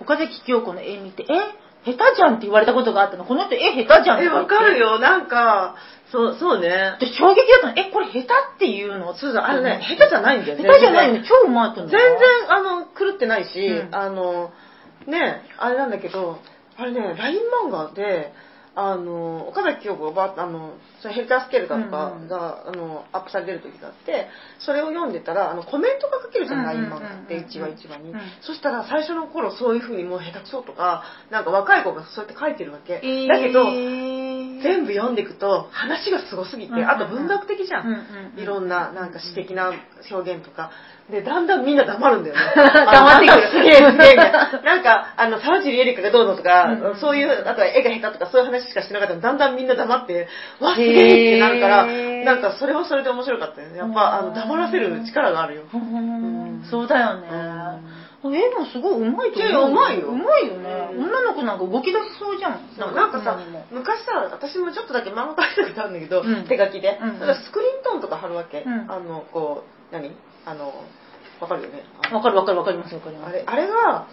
岡崎京子の絵見て、え下手じゃんって言われたことがあったの。この人絵下手じゃんって。えわかるよ。なんかそうそうね。で、衝撃だったの。え、これ下手っていうの？そうそうあのね下手じゃないんだよ下手じゃないよねね。超うまいと思う。全然あの狂ってないし、うん。あのねあれなんだけどあれね LINE 漫画であの岡崎京子がばあのそのヘルタースケルターとかうんうんが、あのアップされてる時があってそれを読んでたらあのコメントが書けるじゃんうんうん LINE 漫画ってうん一話一話に、うん。そしたら最初の頃そういうふうにもう下手くそとかなんか若い子がそうやって書いてるわけ、えー。だけど全部読んでいくと話がすごすぎて、あと文学的じゃん、いろんななんか詩的な表現とか。でだんだんみんな黙るんだよね。黙ってくる。あなんかすげえすげえな。なんかあの沢尻エリカがどうのとか、うんうんそういうあとは絵が下手とかそういう話しかしてなかったらだんだんみんな黙ってわすげえってなるからなんかそれはそれで面白かったよね。やっぱあの黙らせる力があるよ、ううん。んそうだよね。絵もすごいうまいと思う。うまいよ。うまいよね。うん。女の子なんか動き出しそうじゃん。なんかさ昔さ私もちょっとだけ漫画描いたことあるんだけど、うん。手書きで、スクリーントーンとか貼るわけ、うん。あのこう何？あのわかるよね。わかるわかるわかりますわかります。あれあれが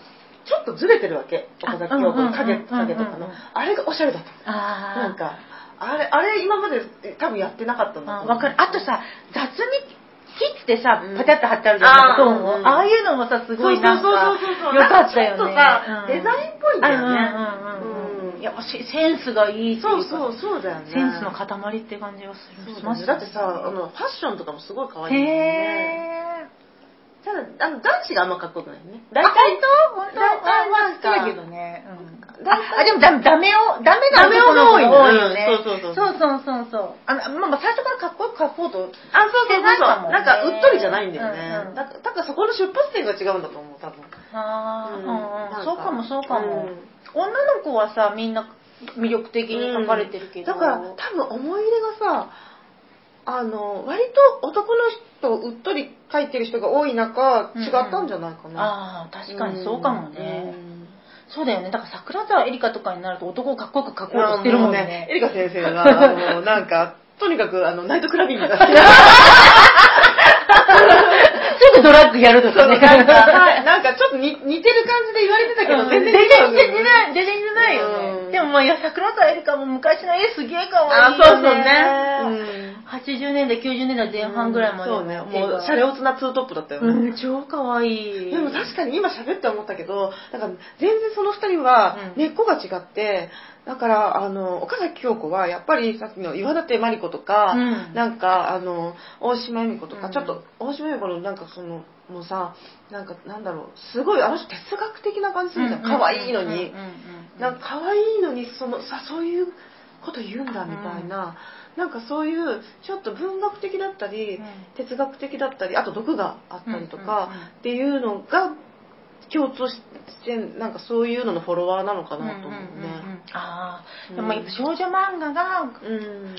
ちょっとずれてるわけ。岡崎京子の影影とかの。あれがおしゃれだったなんかあれあれ今まで多分やってなかったんだわかる。あとさ、雑に切ってさうん、パタッと貼ってあるじゃん。なんかそうあー。う。んうん。ああいうのもさ、すごいなんか、そうそうそうそう。よかったよね。ちょっとさ、う。ん。デザインっぽいんだよね。うんうんうんういや、しセンスがいいっていうか。そうそうそうだよね。センスの塊って感じがする。だね。だってさあのファッションとかもすごい可愛いへもんね。ー。ただあの男子があんまかっこよくないね大体と本当？大体まあなんか好きだけどね。あ、あでもダメ、ダメを、ダメな男の子が多いよね。そうそうそうそうそうそうそう。あの、まあまあ最初からかっこよく描こうと。あそうそうそうなんかうっとりじゃないんだよね、うんうんだだからそこの出発点が違うんだと思う多分ああ。そうかもそうかも。うん女の子はさ、みんな魅力的に描かれてるけど。だから多分思い入れがさあの割と男の人うっとり描いてる人が多い中違ったんじゃないかな、ああ、確かにそうかもね。うんそうだよね。だから桜沢エリカとかになると男をかっこよく描こうとしてるもんね。エリカ先生が、あの、なんか、とにかく、あの、ナイトクラビングが好きな。すぐドラッグやるとかね。なんか、はいなんかちょっと似似てる感じで言われてたけど、全然違う全然似てない、全然似てないようんね。でもまあ、いや、桜沢エリカも昔の絵すげえ可愛あ、いよね。そうそうね。うん80年代、90年代前半ぐらいまで。そうね。もう、シャレオツなツートップだったよね。うん、超可愛い。でも確かに今喋って思ったけど、だから全然その二人はうん根っこが違って、だから、あの、岡崎京子はやっぱりさっきの岩立真理子とか、うん。なんか、あの、大島由美子とか、うん。ちょっと、大島由美子のなんかその、もさなんかなんだろうすごいあの人哲学的な感じするじゃん。可愛いのに。うんうんうん。なんか可愛いのにそのさそういうこと言うんだみたいな、なんかそういうちょっと文学的だったり、うん。哲学的だったりあと毒があったりとかうんうんうんっていうのが共通してなんかそういうののフォロワーなのかなと思うね。ああ、うん。でもやっぱ少女漫画がうん。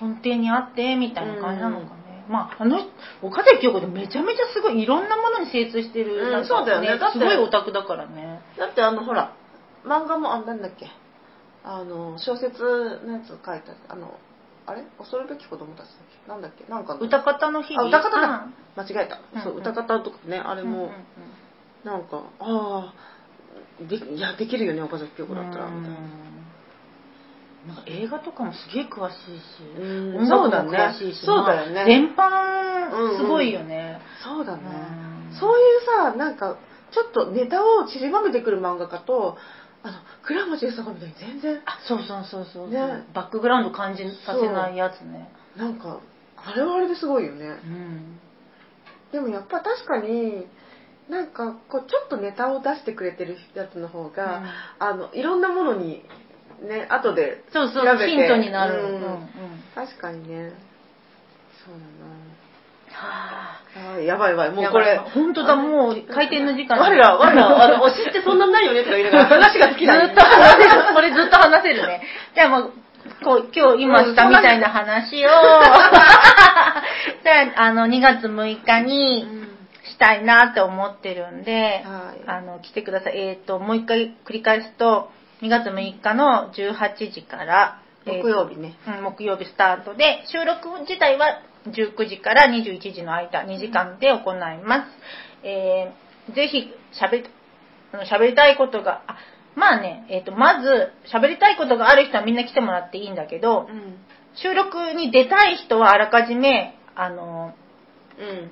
根底にあってみたいな感じなのかね、まああの岡崎京子でめちゃめちゃすごいいろんなものに精通してる、うん。そうだよね。だってすごいオタクだからね。だってあのほら漫画もあなんだっけ？あの小説のやつ書いたあのあれ？恐るべき子供たちだっけ？なんだっけ？なんかの。歌方の日々。あ歌方だ。うん。間違えた、うんそう歌方とかねあれも、うんうんうんなんかああでいやできるよね岡崎京子だったらみたいな。なんか映画とかもすげえ詳しいし、うん。音楽も詳しいし、そうだよね。まあ全般すごいよね、そうだね、うん。そういうさなんかちょっとネタを散りばめてくる漫画家とあの倉持うさこみたいに全然あそうそうそうそうそう、ね。バックグラウンド感じさせないやつね。なんかあれはあれですごいよね。うん。でもやっぱ確かになんかこうちょっとネタを出してくれてるやつの方が、あのいろんなものにね後でそうそう調べて。ヒントになる、うん。うんうん。確かにね。そうはだな。あ。ーやばいやばい。あもうこれ本当だもう開店の時間我ら我らあの推しってそんなないよねとか言いながら 話が尽きない。ずっと話せる。これずっと話せるね。じゃあもう、こう今日今したみたいな話を、じゃあ、あの、2月6日にしたいなって思ってるんで、はいあの、来てください。えっ、と、もう一回繰り返すと、2月6日の18時から、えー木曜日ねうん木曜日スタートで、収録自体は19時から21時の間、2時間で行います。えーぜひ喋り、あの喋りたいことが、あまあね、えっ、と、まず、喋りたいことがある人はみんな来てもらっていいんだけど、うん収録に出たい人はあらかじめ、あの、うん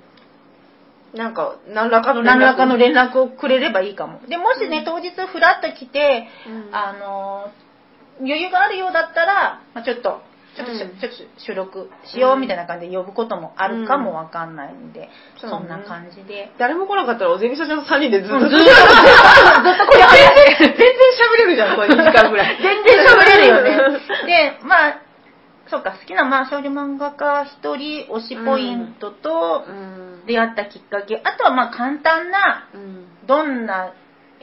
なんか何らかの何らかの連連絡をくれればいいかも。で、もしね、当日フラッと来て、うん。あの、余裕があるようだったら、まあ、ちょっと、ちょっとし、うん。ちょっと収録しようみたいな感じで呼ぶこともあるかもわかんないんで、うんそんな感じで。誰も来なかったらおゼミさちゃんと3人でずっとうんずっと、ずっと全然喋れるじゃんこれ2時間ぐらい。全然喋れるよね。で、まあ、そうか、好きな、まあ、少女漫画家一人推しポイントとうん出会ったきっかけ、あとはまあ簡単な、うん。どんな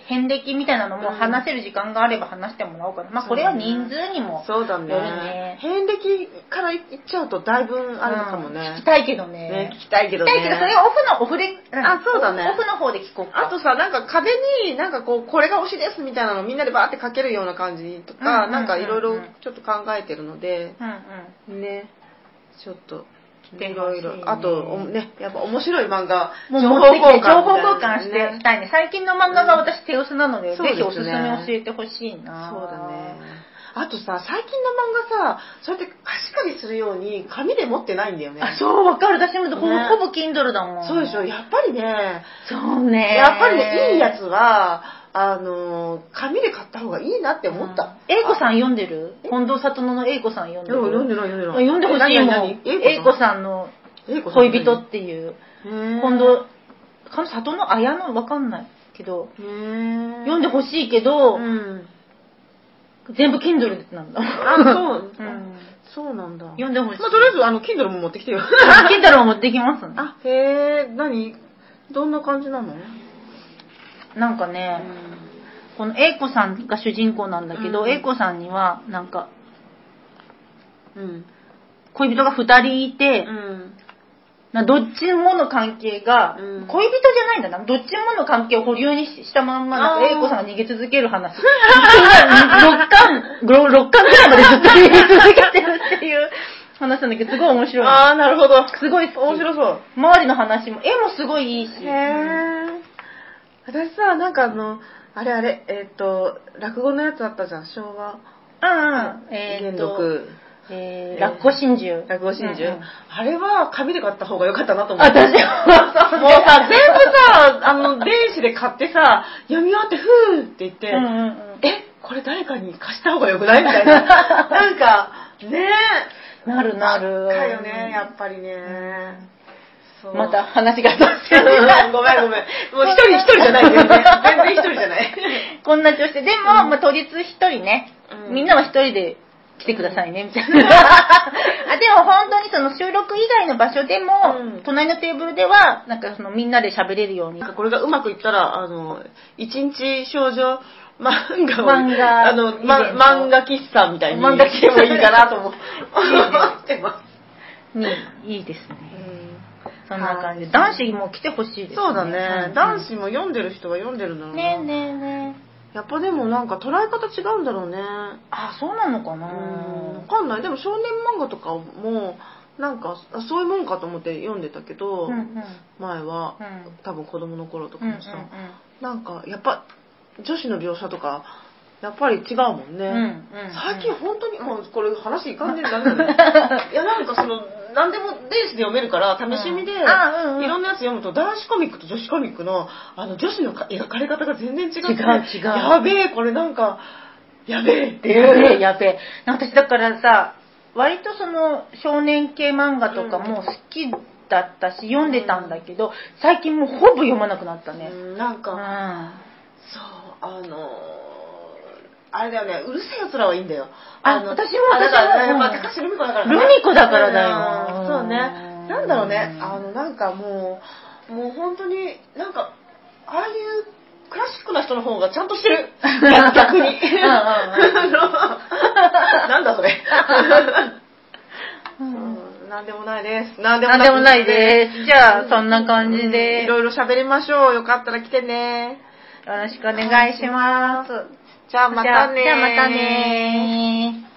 遍歴みたいなのもうん。話せる時間があれば話してもらおうかな。まあ、これは人数にもよるね。遍歴からいっちゃうとだいぶあるかもうん。ね聞きたいけどね。ね。聞きたいけどね。聞きたいけど、それオフの、オフで、あそうだね。オフの方で聞こうか。あとさなんか壁になんかこうこれが推しですみたいなのみんなでバーって書けるような感じとか、なんかいろいろちょっと考えてるので。うんうん。ね。ちょっと。来ていろいろあとおねやっぱ面白い漫画もう情報みたいな交換してしたいね。最近の漫画が私手薄なので、ぜひおすすめ教えてほしいな。そうだね。あとさ最近の漫画さそうやって貸し借りするように紙で持ってないんだよねあ、そう、わかる。私もほほぼ Kindle だもん。そうでしょやっぱりねそうね。やっぱりねいいやつはあの紙で買った方がいいなって思った、英子さん読んでる？近藤里乃の英子さん読んでる？読んでない読んでない読んでほしいもん。英子さんの恋人っていう。今今度、彼女里の綾のわかんないけど、読読んでほしいけど、うん。全部 Kindle なんだ。あそう、うん。そうなんだ。読んでほしい。まあとりあえずあの Kindle も持ってきてよ。Kindle も持ってきます。ね。あへえ何？どんな感じなの？なんかね、この英子さんが主人公なんだけど、うん。英子さんには、なんか、うん。恋人が二人いて、うん。などっちもの関係が、うん。恋人じゃないんだな。どっちもの関係を保留にしたまんま、なんかあー。英子さんが逃げ続ける話。6巻、6巻ぐらいまでずっと逃げ続けてるっていう話なんだけど、すごい面白い。ああなるほど。すごい面白そう。周りの話も、絵もすごいいいし。へえ私さなんかあのあれあれえっ、と落語のやつあったじゃん昭和。うんうん。えー、元禄えー、落語真珠。落語真珠、うんうん。あれは紙で買った方が良かったなと思って私はもうさ全部さあの 電子で買ってさ読み終わってふーって言って、うんうんうん。えこれ誰かに貸した方がよくないみたいな。なんかねなるなる。かよねやっぱりね、そうまた話が脱線ごめんごめん。もう一人一人じゃない全然。全然一人じゃない。こんな調子で。でも、まあ、当日一人ね、うんみんなは一人で来てくださいね、みたいな。あでも本当にその収録以外の場所でも、うん隣のテーブルでは、なんかそのみんなで喋れるようになん。かこれがうまくいったら、あの、一日少女漫画を、漫画あの、漫画喫茶みたいに漫画喫茶してもいいかなと思ってます。に、いいですね。うんそんな感じ男子も来てほしいですね。そうだね、ん男子も読んでる人は読んでるんだろうな。ねえねえねえ。やっぱでもなんか捉え方違うんだろうね。あ、そうなのかなうん、わかんない。でも少年漫画とかも、なんか、あそういうもんかと思って読んでたけど、うんうん前は、うん多分子供の頃とかうんうんもさ、なんか、やっぱ、女子の描写とか、やっぱり違うもんね。うんうん最近本当に、もうこれ話いかんでんだね。いや、なんかその、何でも電子で読めるから、試し見で、うんあうんうんいろんなやつ読むと、男子コミックと女子コミックの、あの、女子のか描かれ方が全然違って、違う違うやべえ、これなんか、やべえっていやべえう。やべえ。私だからさ、割とその少年系漫画とかも好きだったし、読んでたんだけど、最近もうほぼ読まなくなったね。うんなんか、うん。そう、あのーあれだよね、うるせえ奴らはいいんだよ。あの私もあだから、やっぱ高橋留美子だからルミ子だからだようんそうね。なんだろうね、あの、なんかもう、もう本当に、なんか、ああいうクラシックな人の方がちゃんとしてる。逆に。なんだそれ。なんでもないです。なんでもないです。じゃあ、そんな感じうんで、よいろいろ喋りましょう。よかったら来てね。ろしくお願いします。じゃあまたねじゃあまたね